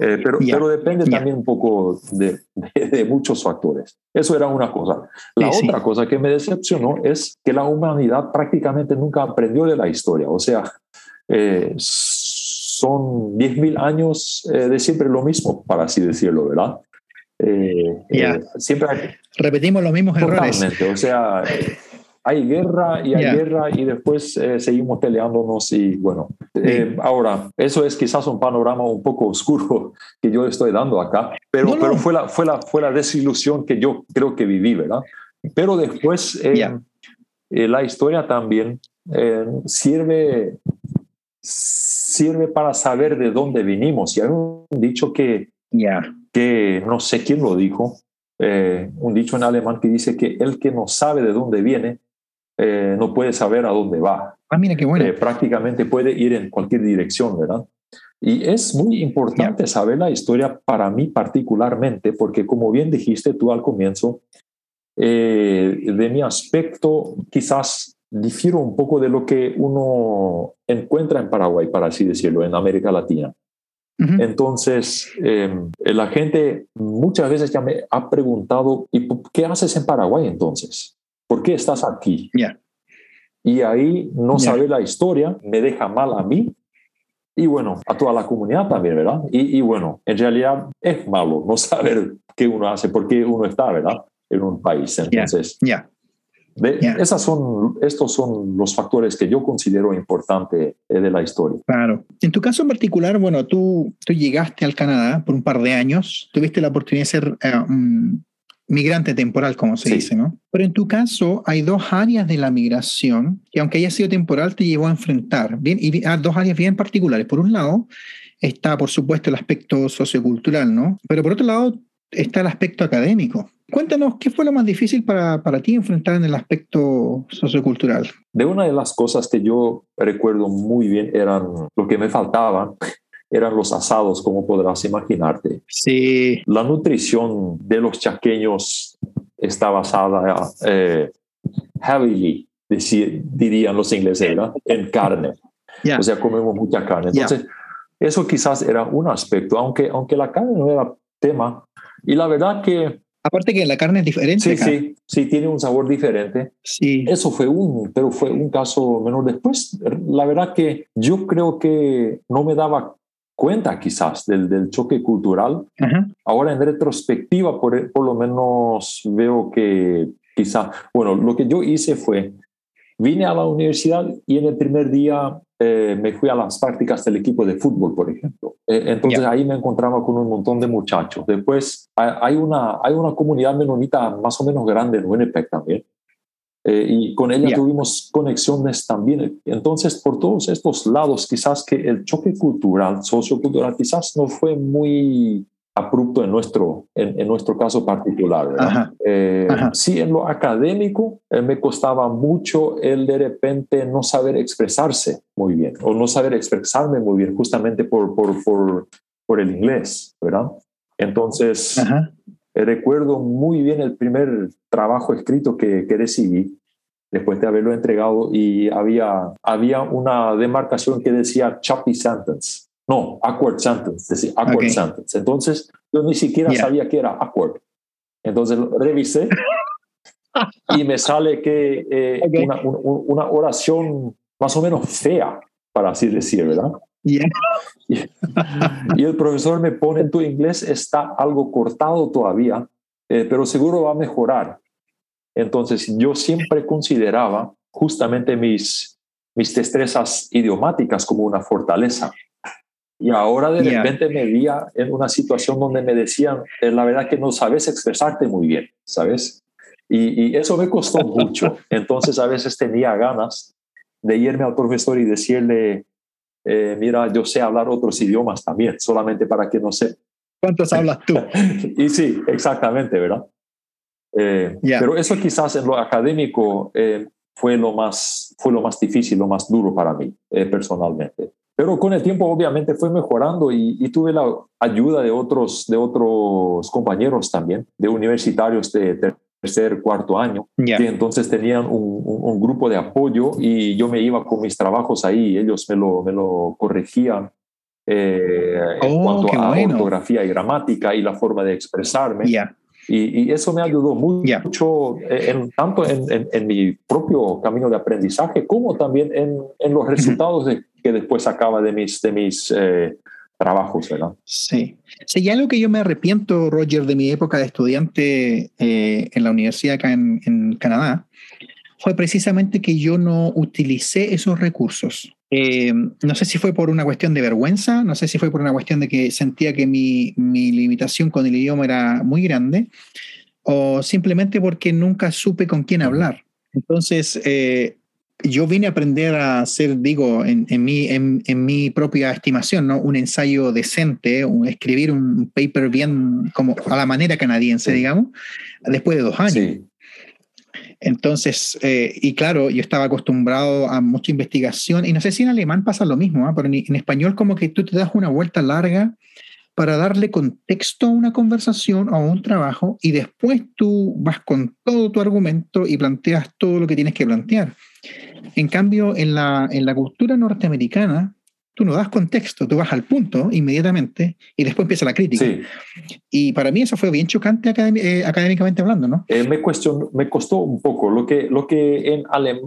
Eh, pero, pero depende también un poco de, de, muchos factores. Eso era una cosa. La otra cosa que me decepcionó es que la humanidad prácticamente nunca aprendió de la historia. O sea, eh, son 10.000 años eh, de siempre lo mismo, para así decirlo, ¿verdad? siempre repetimos los mismos errores. O sea, hay guerra y hay guerra y después eh, seguimos peleándonos y bueno, eh, ahora, eso es quizás un panorama un poco oscuro que yo estoy dando acá, pero, pero fue, la, fue, la, fue la desilusión que yo creo que viví, ¿verdad? Pero después la historia también sirve, sirve para saber de dónde vinimos. Y hay un dicho que, que no sé quién lo dijo, eh, un dicho en alemán que dice que el que no sabe de dónde viene eh, no puede saber a dónde va. Ah, mira qué bueno. Eh, prácticamente puede ir en cualquier dirección, ¿verdad? Y es muy importante saber la historia para mí particularmente, porque como bien dijiste tú al comienzo, de mi aspecto quizás difiero un poco de lo que uno encuentra en Paraguay, para así decirlo, en América Latina. Entonces, em, la gente muchas veces ya me ha preguntado, ¿y qué haces en Paraguay entonces? ¿Por qué estás aquí? Y ahí no saber la historia me deja mal a mí y bueno, a toda la comunidad también, ¿verdad? Y, bueno, en realidad es malo no saber qué uno hace, por qué uno está, ¿verdad? En un país. Entonces, ya esas son, estos son los factores que yo considero importantes eh, de la historia. Claro. En tu caso en particular, bueno, tú, tú llegaste al Canadá por un par de años, tuviste la oportunidad de ser un migrante temporal, como se dice, ¿no? Pero en tu caso hay dos áreas de la migración que aunque haya sido temporal te llevó a enfrentar, bien, y a dos áreas bien particulares. Por un lado está, por supuesto, el aspecto sociocultural, ¿no? Pero por otro lado está el aspecto académico. Cuéntanos, ¿qué fue lo más difícil para, para ti enfrentar en el aspecto sociocultural? De una de las cosas que yo recuerdo muy bien eran lo que me faltaba, eran los asados, como podrás imaginarte. Sí. La nutrición de los chaqueños está basada eh, heavily, dirían los ingleses, en carne. O sea, comemos mucha carne. Entonces, eso quizás era un aspecto, aunque, aunque la carne no era tema. Y la verdad que Aparte que la carne es diferente. Sí, sí, sí, tiene un sabor diferente. Sí. Eso fue un, pero fue un caso menor. Después, la verdad que yo creo que no me daba cuenta quizás del, del choque cultural. Ahora en retrospectiva, por, por lo menos veo que quizás, bueno, lo que yo hice fue, vine a la universidad y en el primer día eh, me fui a las prácticas del equipo de fútbol, por ejemplo. Eh, entonces ahí me encontraba con un montón de muchachos. Después hay una, hay una comunidad menonita más o menos grande en Winnipeg también. Eh, y con ella tuvimos conexiones también. Entonces, por todos estos lados, quizás que el choque cultural, sociocultural, quizás no fue muy abrupto en nuestro, en, nuestro caso particular. Eh, sí, en lo académico eh, me costaba mucho el de repente no saber expresarse muy bien o no saber expresarme muy bien justamente por, por, por, por el inglés, ¿verdad? Entonces, eh, recuerdo muy bien el primer trabajo escrito que, que recibí después de haberlo entregado y había, había una demarcación que decía choppy sentence. No, awkward sentence, decir, awkward sentence. Entonces, yo ni siquiera sabía que era awkward. Entonces, revisé y me sale que eh, una, una, oración más o menos fea, para así decir, ¿verdad? Y, el profesor me pone, tu inglés está algo cortado todavía, eh, pero seguro va a mejorar. Entonces, yo siempre consideraba justamente mis, mis destrezas idiomáticas como una fortaleza. Y ahora de repente me veía en una situación donde me decían, es la verdad que no sabes expresarte muy bien, ¿sabes? Y, eso me costó mucho. Entonces a veces tenía ganas de irme al profesor y decirle, eh, mira, yo sé hablar otros idiomas también, solamente para que no sé. ¿Cuántos hablas tú? y sí, exactamente, ¿verdad? Eh, pero eso quizás en lo académico eh, fue, lo más, fue lo más difícil, lo más duro para mí personalmente. Pero con el tiempo obviamente fue mejorando y, tuve la ayuda de otros, de otros compañeros también, de universitarios de tercer, cuarto año, que entonces tenían un, grupo de apoyo y yo me iba con mis trabajos ahí, ellos me lo, me lo corregían eh, en oh, cuanto a ortografía y gramática y la forma de expresarme. Y, eso me ayudó mucho, eh, en, tanto en, en, mi propio camino de aprendizaje como también en, los resultados de, que después sacaba de mis, de mis eh, trabajos, ¿verdad? Sí. Sí, algo que yo me arrepiento, Roger, de mi época de estudiante eh, en la universidad acá en, en Canadá, fue precisamente que yo no utilicé esos recursos. Eh, no sé si fue por una cuestión de vergüenza, no sé si fue por una cuestión de que sentía que mi, mi limitación con el idioma era muy grande, o simplemente porque nunca supe con quién hablar. Entonces, eh, yo vine a aprender a hacer, digo, en, en, mi, en, en, mi propia estimación, ¿no? un ensayo decente, un, escribir un paper bien como a la manera canadiense, digamos, después de dos años. Sí. Entonces, eh, y claro, yo estaba acostumbrado a mucha investigación, y no sé si en alemán pasa lo mismo, ¿eh? pero en, en, español como que tú te das una vuelta larga para darle contexto a una conversación o a un trabajo, y después tú vas con todo tu argumento y planteas todo lo que tienes que plantear. En cambio, en la, en la cultura norteamericana, tú no das contexto, tú vas al punto inmediatamente y después empieza la crítica. Sí. Y para mí eso fue bien chocante eh, académicamente hablando, ¿no? Eh, me, cuestion, me costó un poco lo que, lo que en, alem,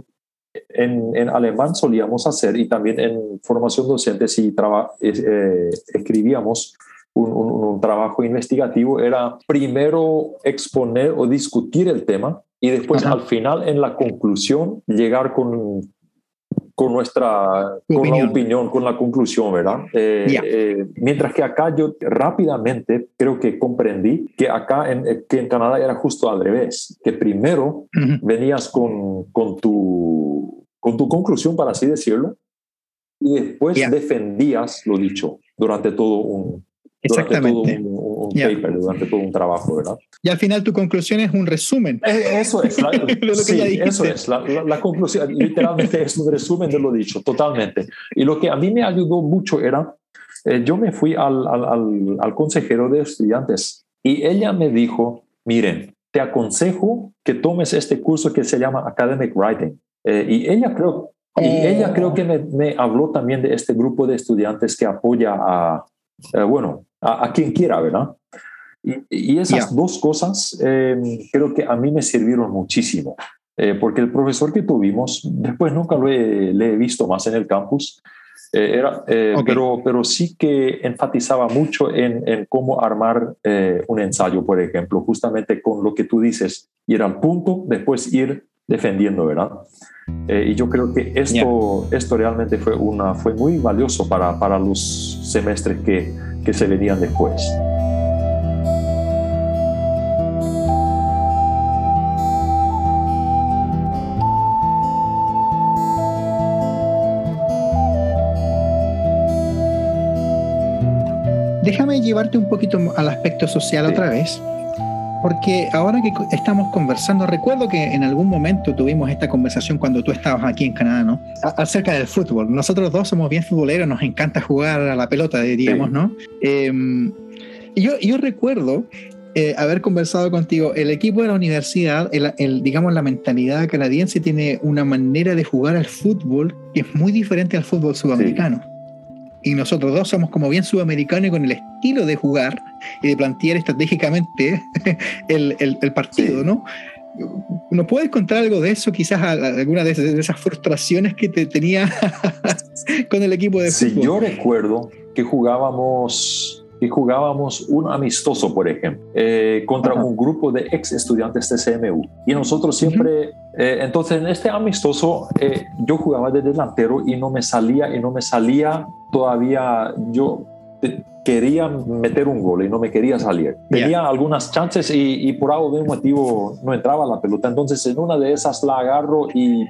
en, en, alemán solíamos hacer y también en formación docente si traba, eh, escribíamos un, un, un, trabajo investigativo era primero exponer o discutir el tema y después Ajá. al final en la conclusión llegar con con nuestra con opinión. la opinión, con la conclusión, ¿verdad? Eh, yeah. eh, mientras que acá yo rápidamente creo que comprendí que acá en, eh, que en Canadá era justo al revés, que primero uh -huh. venías con, con, tu, con tu conclusión, para así decirlo, y después yeah. defendías lo dicho durante todo un, Exactamente. Durante todo un, un yeah. paper, durante todo un trabajo, ¿verdad? Y al final tu conclusión es un resumen. Eh, eso es, la, sí, eso es, la, la, la, conclusión literalmente es un resumen de lo dicho, totalmente. Y lo que a mí me ayudó mucho era, eh, yo me fui al, al, al, al consejero de estudiantes y ella me dijo, miren, te aconsejo que tomes este curso que se llama Academic Writing. Eh, y ella creo, y ella creo que me, me, habló también de este grupo de estudiantes que apoya a, eh, bueno, a, a, quien quiera, ¿verdad? Y, y esas yeah. dos cosas eh, creo que a mí me sirvieron muchísimo, eh, porque el profesor que tuvimos, después nunca lo he, le he visto más en el campus, eh, era, okay. pero, pero sí que enfatizaba mucho en, en cómo armar un ensayo, por ejemplo, justamente con lo que tú dices, ir al punto, después ir defendiendo, ¿verdad? Eh, y yo creo que esto, yeah. esto realmente fue, una, fue muy valioso para, para los semestres que, que se venían después. Déjame llevarte un poquito al aspecto social sí. otra vez porque ahora que estamos conversando, recuerdo que en algún momento tuvimos esta conversación cuando tú estabas aquí en Canadá, ¿no? acerca del fútbol. Nosotros dos somos bien futboleros, nos encanta jugar a la pelota, diríamos, sí. ¿no? Eh, yo, yo recuerdo eh, haber conversado contigo, el equipo de la universidad, el, el, digamos, la mentalidad canadiense tiene una manera de jugar al fútbol que es muy diferente al fútbol sudamericano. Sí y nosotros dos somos como bien sudamericanos y con el estilo de jugar y de plantear estratégicamente el, el, el partido, sí. ¿no? ¿Nos puedes contar algo de eso? Quizás alguna de esas frustraciones que te tenía con el equipo de fútbol. Sí, yo recuerdo que jugábamos, que jugábamos un amistoso, por ejemplo, eh, contra Ajá. un grupo de ex estudiantes de CMU. Y nosotros siempre, eh, entonces en este amistoso, eh, yo jugaba de delantero y no me salía, y no me salía todavía yo quería meter un gol y no me quería salir. Tenía yeah. algunas chances y, y, por algún motivo no entraba la pelota. Entonces en una de esas la agarro y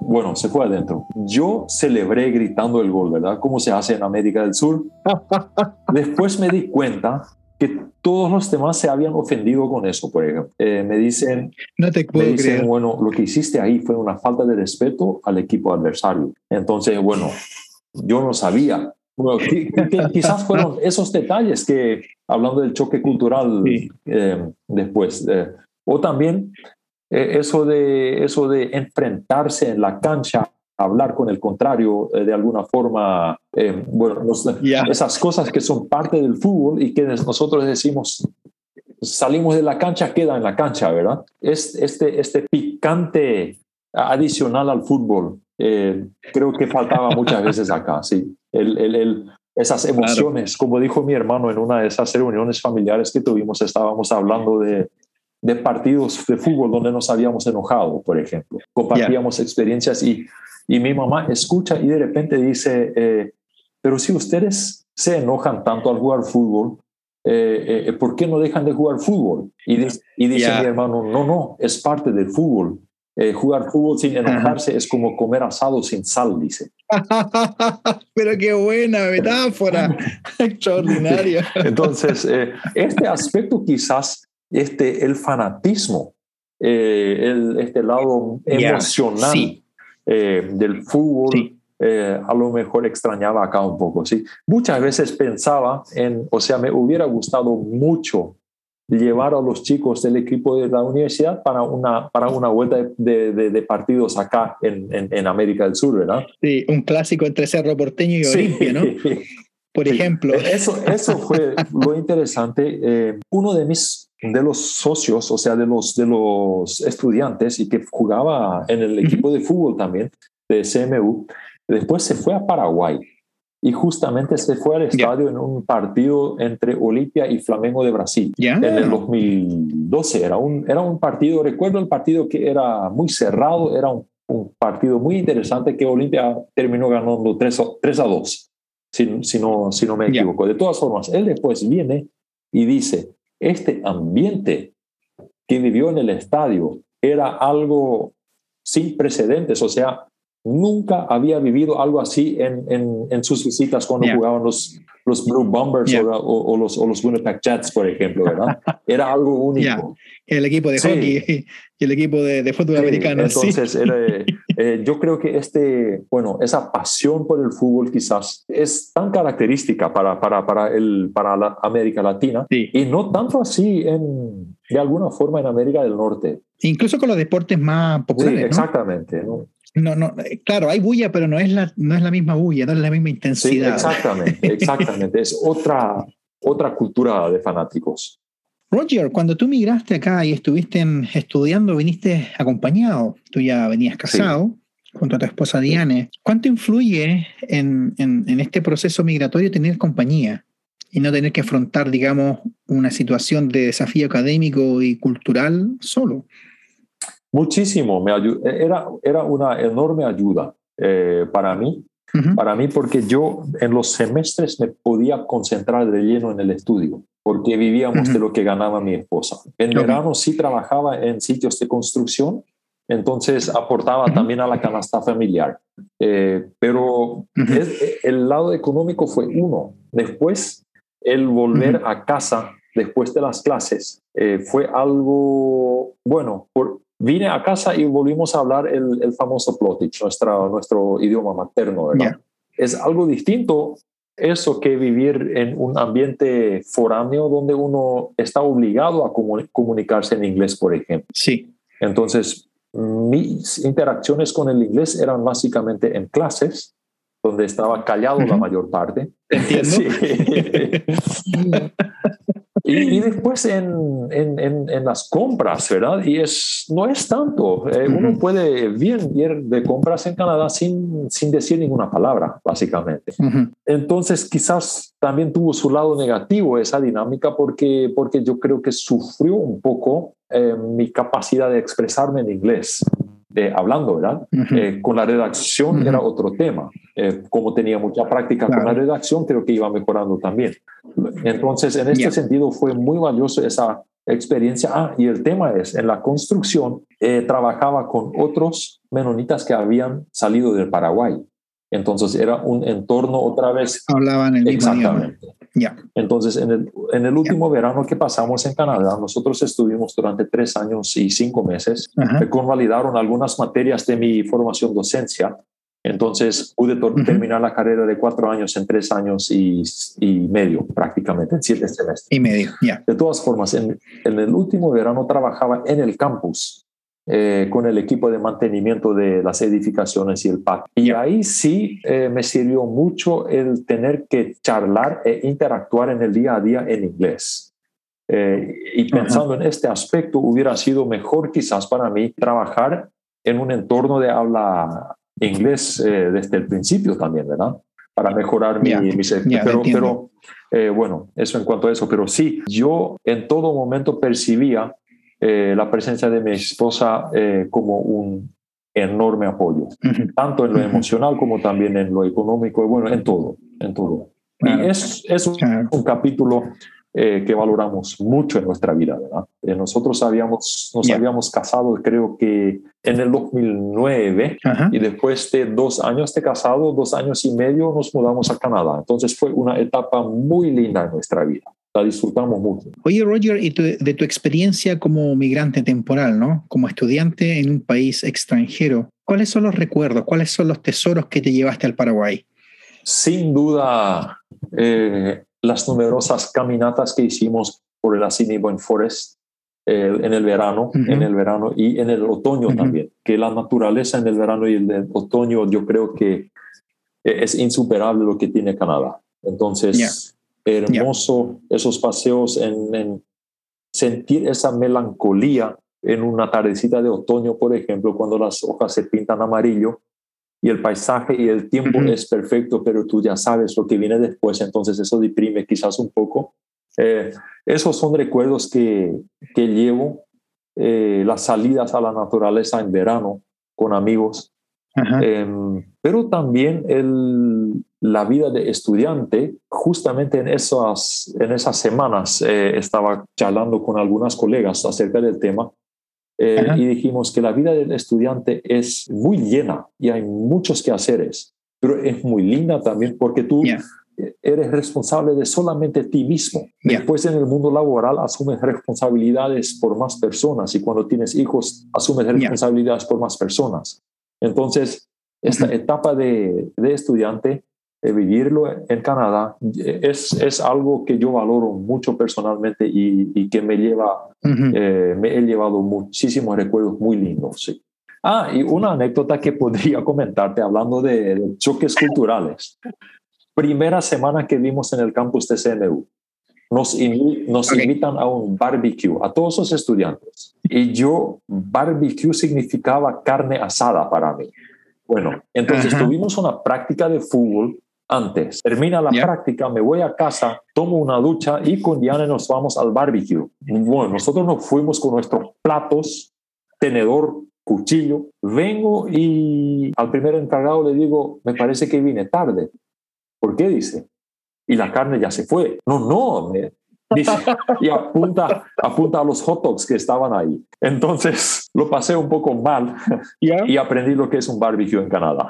bueno, se fue adentro. Yo celebré gritando el gol, ¿verdad? Como se hace en América del Sur. Después me di cuenta que todos los demás se habían ofendido con eso, por ejemplo. Eh, me dicen, no te puedo me dicen creer. bueno, lo que hiciste ahí fue una falta de respeto al equipo adversario. Entonces, bueno, yo no sabía. Bueno, quizás fueron esos detalles que, hablando del choque cultural sí. eh, después, eh, o también eso, de, eso de enfrentarse en la cancha, hablar con el contrario eh, de alguna forma, eh, bueno, yeah. esas cosas que son parte del fútbol y que nosotros decimos, salimos de la cancha, queda en la cancha, ¿verdad? Es, este, este picante adicional al fútbol eh, creo que faltaba muchas veces acá, sí. El, el, el, esas emociones, claro. como dijo mi hermano en una de esas reuniones familiares que tuvimos, estábamos hablando de, de partidos de fútbol donde nos habíamos enojado, por ejemplo. Compartíamos experiencias y, y mi mamá escucha y de repente dice, eh, pero si ustedes se enojan tanto al jugar fútbol, eh, eh, ¿por qué no dejan de jugar fútbol? Y, dice mi hermano, no, no, es parte del fútbol. jugar fútbol sin enojarse es como comer asado sin sal, dice. Pero qué buena metáfora, extraordinaria. Entonces, este aspecto quizás este, el fanatismo, eh, el, este lado emocional eh, del fútbol, eh, a lo mejor extrañaba acá un poco. ¿sí? Muchas veces pensaba en, o sea, me hubiera gustado mucho llevar a los chicos del equipo de la universidad para una, para una vuelta de, de, partidos acá en, en, América del Sur, ¿verdad? Sí, un clásico entre Cerro Porteño y Olimpia, ¿no? Por ejemplo. Eso, eso fue lo interesante. uno de mis de los socios, o sea, de los, de los estudiantes y que jugaba en el equipo de fútbol también de CMU, después se fue a Paraguay. Y justamente se fue al estadio en un partido entre Olimpia y Flamengo de Brasil en el 2012. Era un, era un partido, recuerdo el partido que era muy cerrado, era un, partido muy interesante que Olimpia terminó ganando 3, 3 a 2, si, si, no, si no me equivoco. De todas formas, él después viene y dice, este ambiente que vivió en el estadio era algo sin precedentes, o sea, nunca había vivido algo así en, en, sus visitas cuando jugaban los, los Blue Bombers o, los, o los Winnipeg Jets, por ejemplo, ¿verdad? Era algo único. El equipo de hockey y el equipo de, fútbol americano. Entonces, eh, yo creo que este, bueno, esa pasión por el fútbol quizás es tan característica para, para, para, el, para la América Latina y no tanto así en, de alguna forma en América del Norte. Incluso con los deportes más populares. Sí, exactamente. ¿no? No, no, eh, claro, hay bulla, pero no es la, no es la misma bulla, no es la misma intensidad. exactamente, exactamente. es otra, otra cultura de fanáticos. Roger, cuando tú migraste acá y estuviste estudiando, viniste acompañado, tú ya venías casado junto a tu esposa Diane. ¿Cuánto influye en, en, este proceso migratorio tener compañía y no tener que afrontar, digamos, una situación de desafío académico y cultural solo? Muchísimo, me era, era una enorme ayuda eh, para mí, para mí porque yo en los semestres me podía concentrar de lleno en el estudio, porque vivíamos de lo que ganaba mi esposa. En verano sí trabajaba en sitios de construcción, entonces aportaba también a la canasta familiar, eh, pero el lado económico fue uno. Después, el volver a casa después de las clases eh, fue algo, bueno, por, vine a casa y volvimos a hablar el, el famoso Plotich, nuestra, nuestro idioma materno, ¿verdad? Es algo distinto eso que vivir en un ambiente foráneo donde uno está obligado a comunicarse en inglés, por ejemplo. Sí. Entonces, mis interacciones con el inglés eran básicamente en clases, donde estaba callado la mayor parte. Entiendo. Sí. Y, después en, en, en, las compras, ¿verdad? Y es, no es tanto. Eh, uno puede bien ir de compras en Canadá sin, sin decir ninguna palabra, básicamente. Entonces, quizás también tuvo su lado negativo esa dinámica porque, porque yo creo que sufrió un poco eh, mi capacidad de expresarme en inglés. Eh, hablando, ¿verdad? Eh, con la redacción era otro tema. Eh, como tenía mucha práctica con la redacción, creo que iba mejorando también. Entonces, en este sentido, fue muy valioso esa experiencia. Ah, y el tema es, en la construcción, trabajaba con otros menonitas que habían salido del Paraguay. Entonces era un entorno otra vez. Hablaban el mismo Exactamente. Ya. Entonces, en el, en el último verano que pasamos en Canadá, nosotros estuvimos durante tres años y cinco meses. Me convalidaron algunas materias de mi formación docencia. Entonces pude terminar la carrera de cuatro años en tres años y, y medio, prácticamente, en siete semestres. Y medio, ya. De todas formas, en, en el último verano trabajaba en el campus eh, con el equipo de mantenimiento de las edificaciones y el PAC. Y ahí sí eh, me sirvió mucho el tener que charlar e interactuar en el día a día en inglés. Eh, y pensando en este aspecto, hubiera sido mejor quizás para mí trabajar en un entorno de habla inglés desde el principio también, ¿verdad? Para mejorar mi, pero, pero bueno, eso en cuanto a eso. Pero sí, yo en todo momento percibía eh, la presencia de mi esposa eh, como un enorme apoyo, tanto en lo emocional como también en lo económico, bueno, en todo, en todo. Y es, es un, capítulo eh, que valoramos mucho en nuestra vida, ¿verdad? nosotros habíamos, nos habíamos casado, creo que en el 2009, y después de dos años de casado, dos años y medio, nos mudamos a Canadá. Entonces fue una etapa muy linda en nuestra vida la disfrutamos mucho. Oye, Roger, y de tu experiencia como migrante temporal, ¿no? Como estudiante en un país extranjero, ¿cuáles son los recuerdos, cuáles son los tesoros que te llevaste al Paraguay? Sin duda, eh, las numerosas caminatas que hicimos por el Assiniboine Forest eh, en el verano, en el verano y en el otoño también, que la naturaleza en el verano y el otoño yo creo que es insuperable lo que tiene Canadá. Entonces, hermoso esos paseos en, sentir esa melancolía en una tardecita de otoño, por ejemplo, cuando las hojas se pintan amarillo y el paisaje y el tiempo es perfecto, pero tú ya sabes lo que viene después, entonces eso deprime quizás un poco. Eh, esos son recuerdos que, que llevo, eh, las salidas a la naturaleza en verano con amigos, Em, pero también el, la vida de estudiante, justamente en esas, en esas semanas eh, estaba charlando con algunas colegas acerca del tema eh, y dijimos que la vida del estudiante es muy llena y hay muchos quehaceres, pero es muy linda también porque tú eres responsable de solamente ti mismo. Después en el mundo laboral asumes responsabilidades por más personas y cuando tienes hijos asumes responsabilidades por más personas. Entonces, esta etapa de, estudiante, de vivirlo en Canadá, es, es algo que yo valoro mucho personalmente y, que me lleva, eh, me he llevado muchísimos recuerdos muy lindos. Sí. Ah, y una anécdota que podría comentarte hablando de, choques culturales. Primera semana que vimos en el campus de CNU, nos, nos invitan a un barbecue a todos los estudiantes. Y yo, barbecue significaba carne asada para mí. Bueno, entonces tuvimos una práctica de fútbol antes. Termina la práctica, me voy a casa, tomo una ducha y con Diana nos vamos al barbecue. Bueno, nosotros nos fuimos con nuestros platos, tenedor, cuchillo. Vengo y al primer encargado le digo, me parece que vine tarde. ¿Por qué? Dice. Y la carne ya se fue. No, no, me, y apunta, apunta a los hot dogs que estaban ahí. Entonces lo pasé un poco mal y aprendí lo que es un barbecue en Canadá.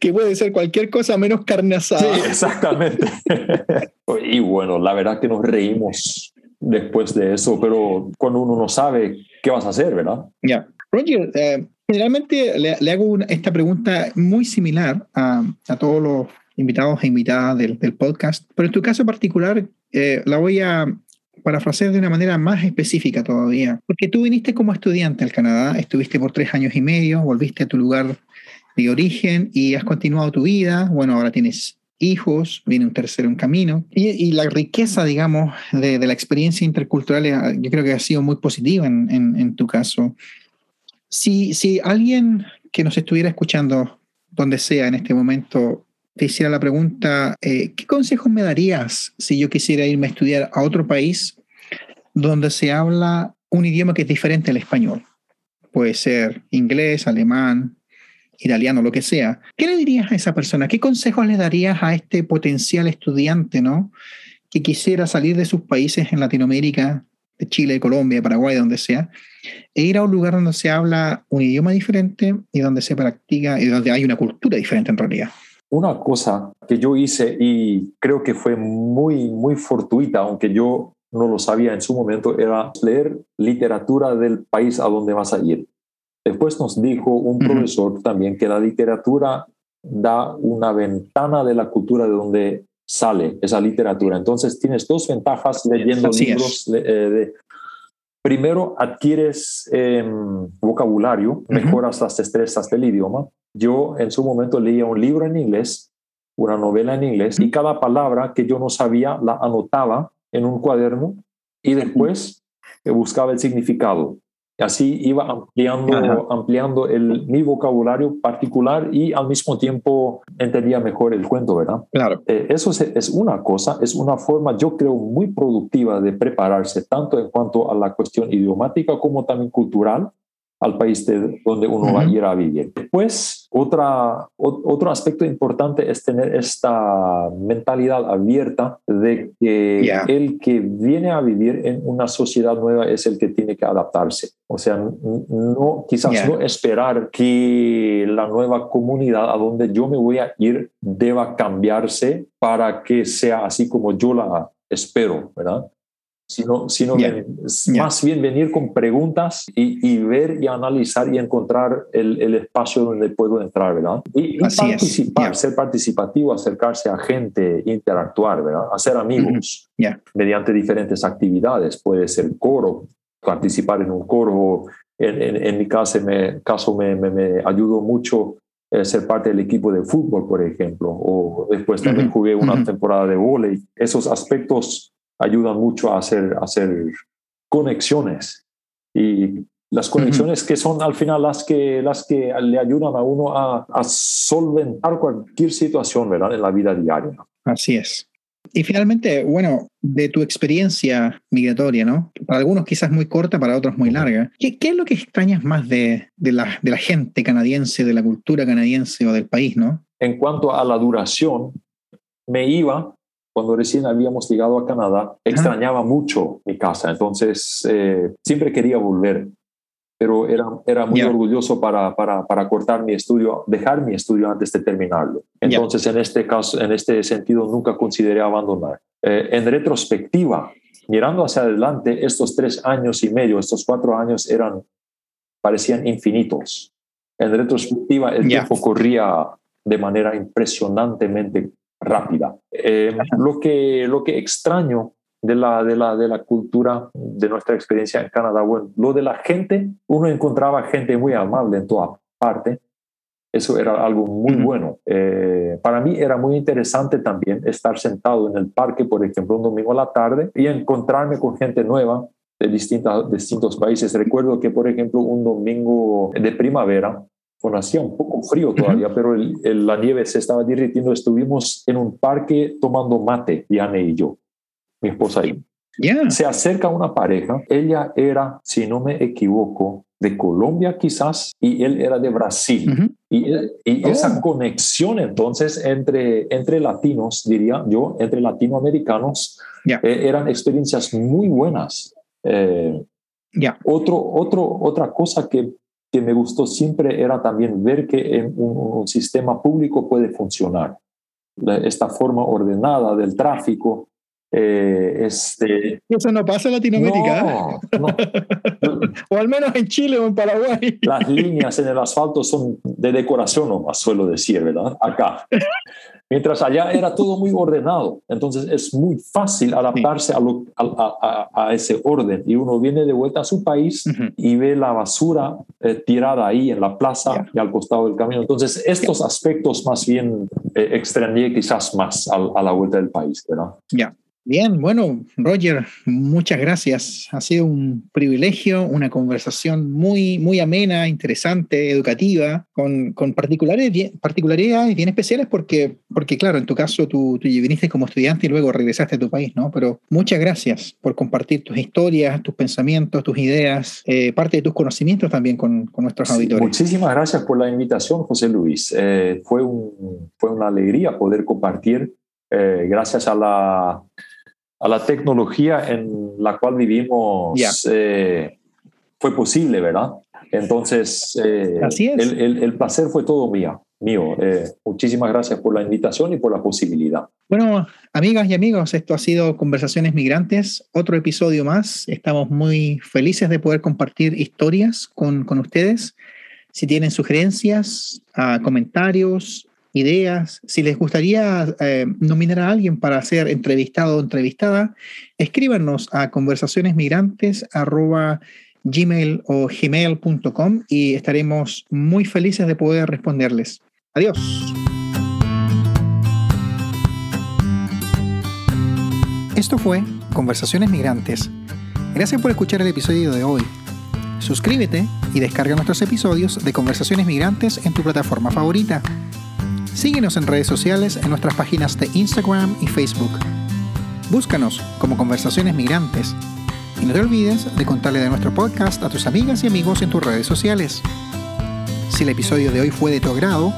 que puede ser cualquier cosa menos carne asada. Sí, exactamente. y bueno, la verdad que nos reímos después de eso, pero cuando uno no sabe qué vas a hacer, ¿verdad? Ya. Roger, eh, generalmente le, hago esta pregunta muy similar a, a todos los invitados e invitadas del, podcast, pero en tu caso particular eh, la voy a parafrasear de una manera más específica todavía, porque tú viniste como estudiante al Canadá, estuviste por tres años y medio, volviste a tu lugar de origen y has continuado tu vida, bueno, ahora tienes hijos, viene un tercero en camino, y, la riqueza, digamos, de, la experiencia intercultural, eh, yo creo que ha sido muy positiva en, en, tu caso. Si, si alguien que nos estuviera escuchando, donde sea en este momento, te hiciera la pregunta, eh, ¿qué consejos me darías si yo quisiera irme a estudiar a otro país donde se habla un idioma que es diferente al español? Puede ser inglés, alemán, italiano, lo que sea. ¿Qué le dirías a esa persona? ¿Qué consejos le darías a este potencial estudiante, ¿no? Que quisiera salir de sus países en Latinoamérica, de Chile, Colombia, Paraguay, donde sea, e ir a un lugar donde se habla un idioma diferente y donde se practica y donde hay una cultura diferente en realidad. Una cosa que yo hice y creo que fue muy, muy fortuita, aunque yo no lo sabía en su momento, era leer literatura del país a donde vas a ir. Después nos dijo un profesor también que la literatura da una ventana de la cultura de donde sale esa literatura. Entonces tienes dos ventajas leyendo libros. Eh, de, primero, adquieres em, vocabulario, mejoras las destrezas del idioma. Yo en su momento leía un libro en inglés, una novela en inglés, y cada palabra que yo no sabía la anotaba en un cuaderno y después buscaba el significado. Así iba ampliando, ampliando el, mi vocabulario particular y al mismo tiempo entendía mejor el cuento, ¿verdad? Claro. Eh, eso es, es, una cosa, es una forma, yo creo, muy productiva de prepararse, tanto en cuanto a la cuestión idiomática como también cultural al país de donde uno va a ir a vivir. Después, otra, otro aspecto importante es tener esta mentalidad abierta de que el que viene a vivir en una sociedad nueva es el que tiene que adaptarse. O sea, no, quizás no esperar que la nueva comunidad a donde yo me voy a ir deba cambiarse para que sea así como yo la espero, ¿verdad? Sino, sino más bien venir con preguntas y, ver y analizar y encontrar el, el, espacio donde puedo entrar, ¿verdad? Y, participar, ser participativo, acercarse a gente, interactuar, ¿verdad? Hacer amigos mediante diferentes actividades, puede ser coro, participar en un coro, en, en, mi caso me, caso me, me, ayudó mucho eh, ser parte del equipo de fútbol, por ejemplo, o después también jugué una temporada de vóley. Esos aspectos ayudan mucho a hacer, hacer conexiones. Y las conexiones que son al final las que, las que le ayudan a uno a, a solventar cualquier situación ¿verdad? en la vida diaria. Así es. Y finalmente, bueno, de tu experiencia migratoria, ¿no? Para algunos quizás muy corta, para otros muy larga. ¿Qué, qué es lo que extrañas más de, de, la, de la gente canadiense, de la cultura canadiense o del país, ¿no? En cuanto a la duración, me iba cuando recién habíamos llegado a Canadá, extrañaba mucho mi casa, entonces eh, siempre quería volver, pero era, era muy orgulloso para, para, para, cortar mi estudio, dejar mi estudio antes de terminarlo. Entonces, en este caso, en este sentido, nunca consideré abandonar. Eh, en retrospectiva, mirando hacia adelante, estos tres años y medio, estos cuatro años eran, parecían infinitos. En retrospectiva, el tiempo corría de manera impresionantemente rápida. Eh, lo, que, lo que extraño de la, de, la, de la cultura, de nuestra experiencia en Canadá, bueno, lo de la gente, uno encontraba gente muy amable en toda parte. Eso era algo muy bueno. Eh, para mí era muy interesante también estar sentado en el parque, por ejemplo, un domingo a la tarde y encontrarme con gente nueva de distintas, distintos países. Recuerdo que, por ejemplo, un domingo de primavera, bueno, hacía un poco frío todavía, pero la nieve se estaba derritiendo. Estuvimos en un parque tomando mate, Diane y yo, mi esposa y Se acerca una pareja. Ella era, si no me equivoco, de Colombia quizás y él era de Brasil. Y, y esa oh. conexión entonces entre, entre latinos, diría yo, entre latinoamericanos, eh, eran experiencias muy buenas. Eh, otro, otro, otra cosa que que me gustó siempre era también ver que en un, sistema público puede funcionar. Esta forma ordenada del tráfico. Eh, este, Eso no pasa en Latinoamérica. o al menos en Chile o en Paraguay. Las líneas en el asfalto son de decoración, más suelo decir, ¿verdad? Acá. Mientras allá era todo muy ordenado. Entonces es muy fácil adaptarse a, a, ese orden. Y uno viene de vuelta a su país y ve la basura eh, tirada ahí en la plaza y al costado del camino. Entonces estos aspectos más bien eh, extrañé quizás más a, la vuelta del país. ¿verdad? Ya. Bien, bueno, Roger, muchas gracias. Ha sido un privilegio, una conversación muy, muy amena, interesante, educativa, con, con particularidades, particularidades bien especiales porque, porque, claro, en tu caso tú, tú viniste como estudiante y luego regresaste a tu país, ¿no? Pero muchas gracias por compartir tus historias, tus pensamientos, tus ideas, eh, parte de tus conocimientos también con, con nuestros auditores. Muchísimas gracias por la invitación, José Luis. Eh, fue, un, fue una alegría poder compartir, eh, gracias a la a la tecnología en la cual vivimos eh, fue posible, ¿verdad? Entonces, eh, El, placer fue todo mío. mío. Eh, muchísimas gracias por la invitación y por la posibilidad. Bueno, amigas y amigos, esto ha sido Conversaciones Migrantes, otro episodio más. Estamos muy felices de poder compartir historias con, con ustedes. Si tienen sugerencias, ah, comentarios, ideas, si les gustaría eh, nominar a alguien para ser entrevistado o entrevistada, escríbanos a conversacionesmigrantes.gmail o gmail.com y estaremos muy felices de poder responderles. Adiós. Esto fue Conversaciones Migrantes. Gracias por escuchar el episodio de hoy. Suscríbete y descarga nuestros episodios de Conversaciones Migrantes en tu plataforma favorita. Síguenos en redes sociales en nuestras páginas de Instagram y Facebook. Búscanos como Conversaciones Migrantes y no te olvides de contarle de nuestro podcast a tus amigas y amigos en tus redes sociales. Si el episodio de hoy fue de tu agrado,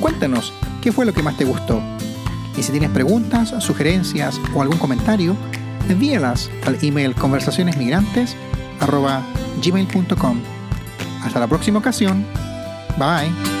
cuéntanos qué fue lo que más te gustó. Y si tienes preguntas, sugerencias o algún comentario, envíalas al email conversacionesmigrantes.com. Hasta la próxima ocasión. Bye.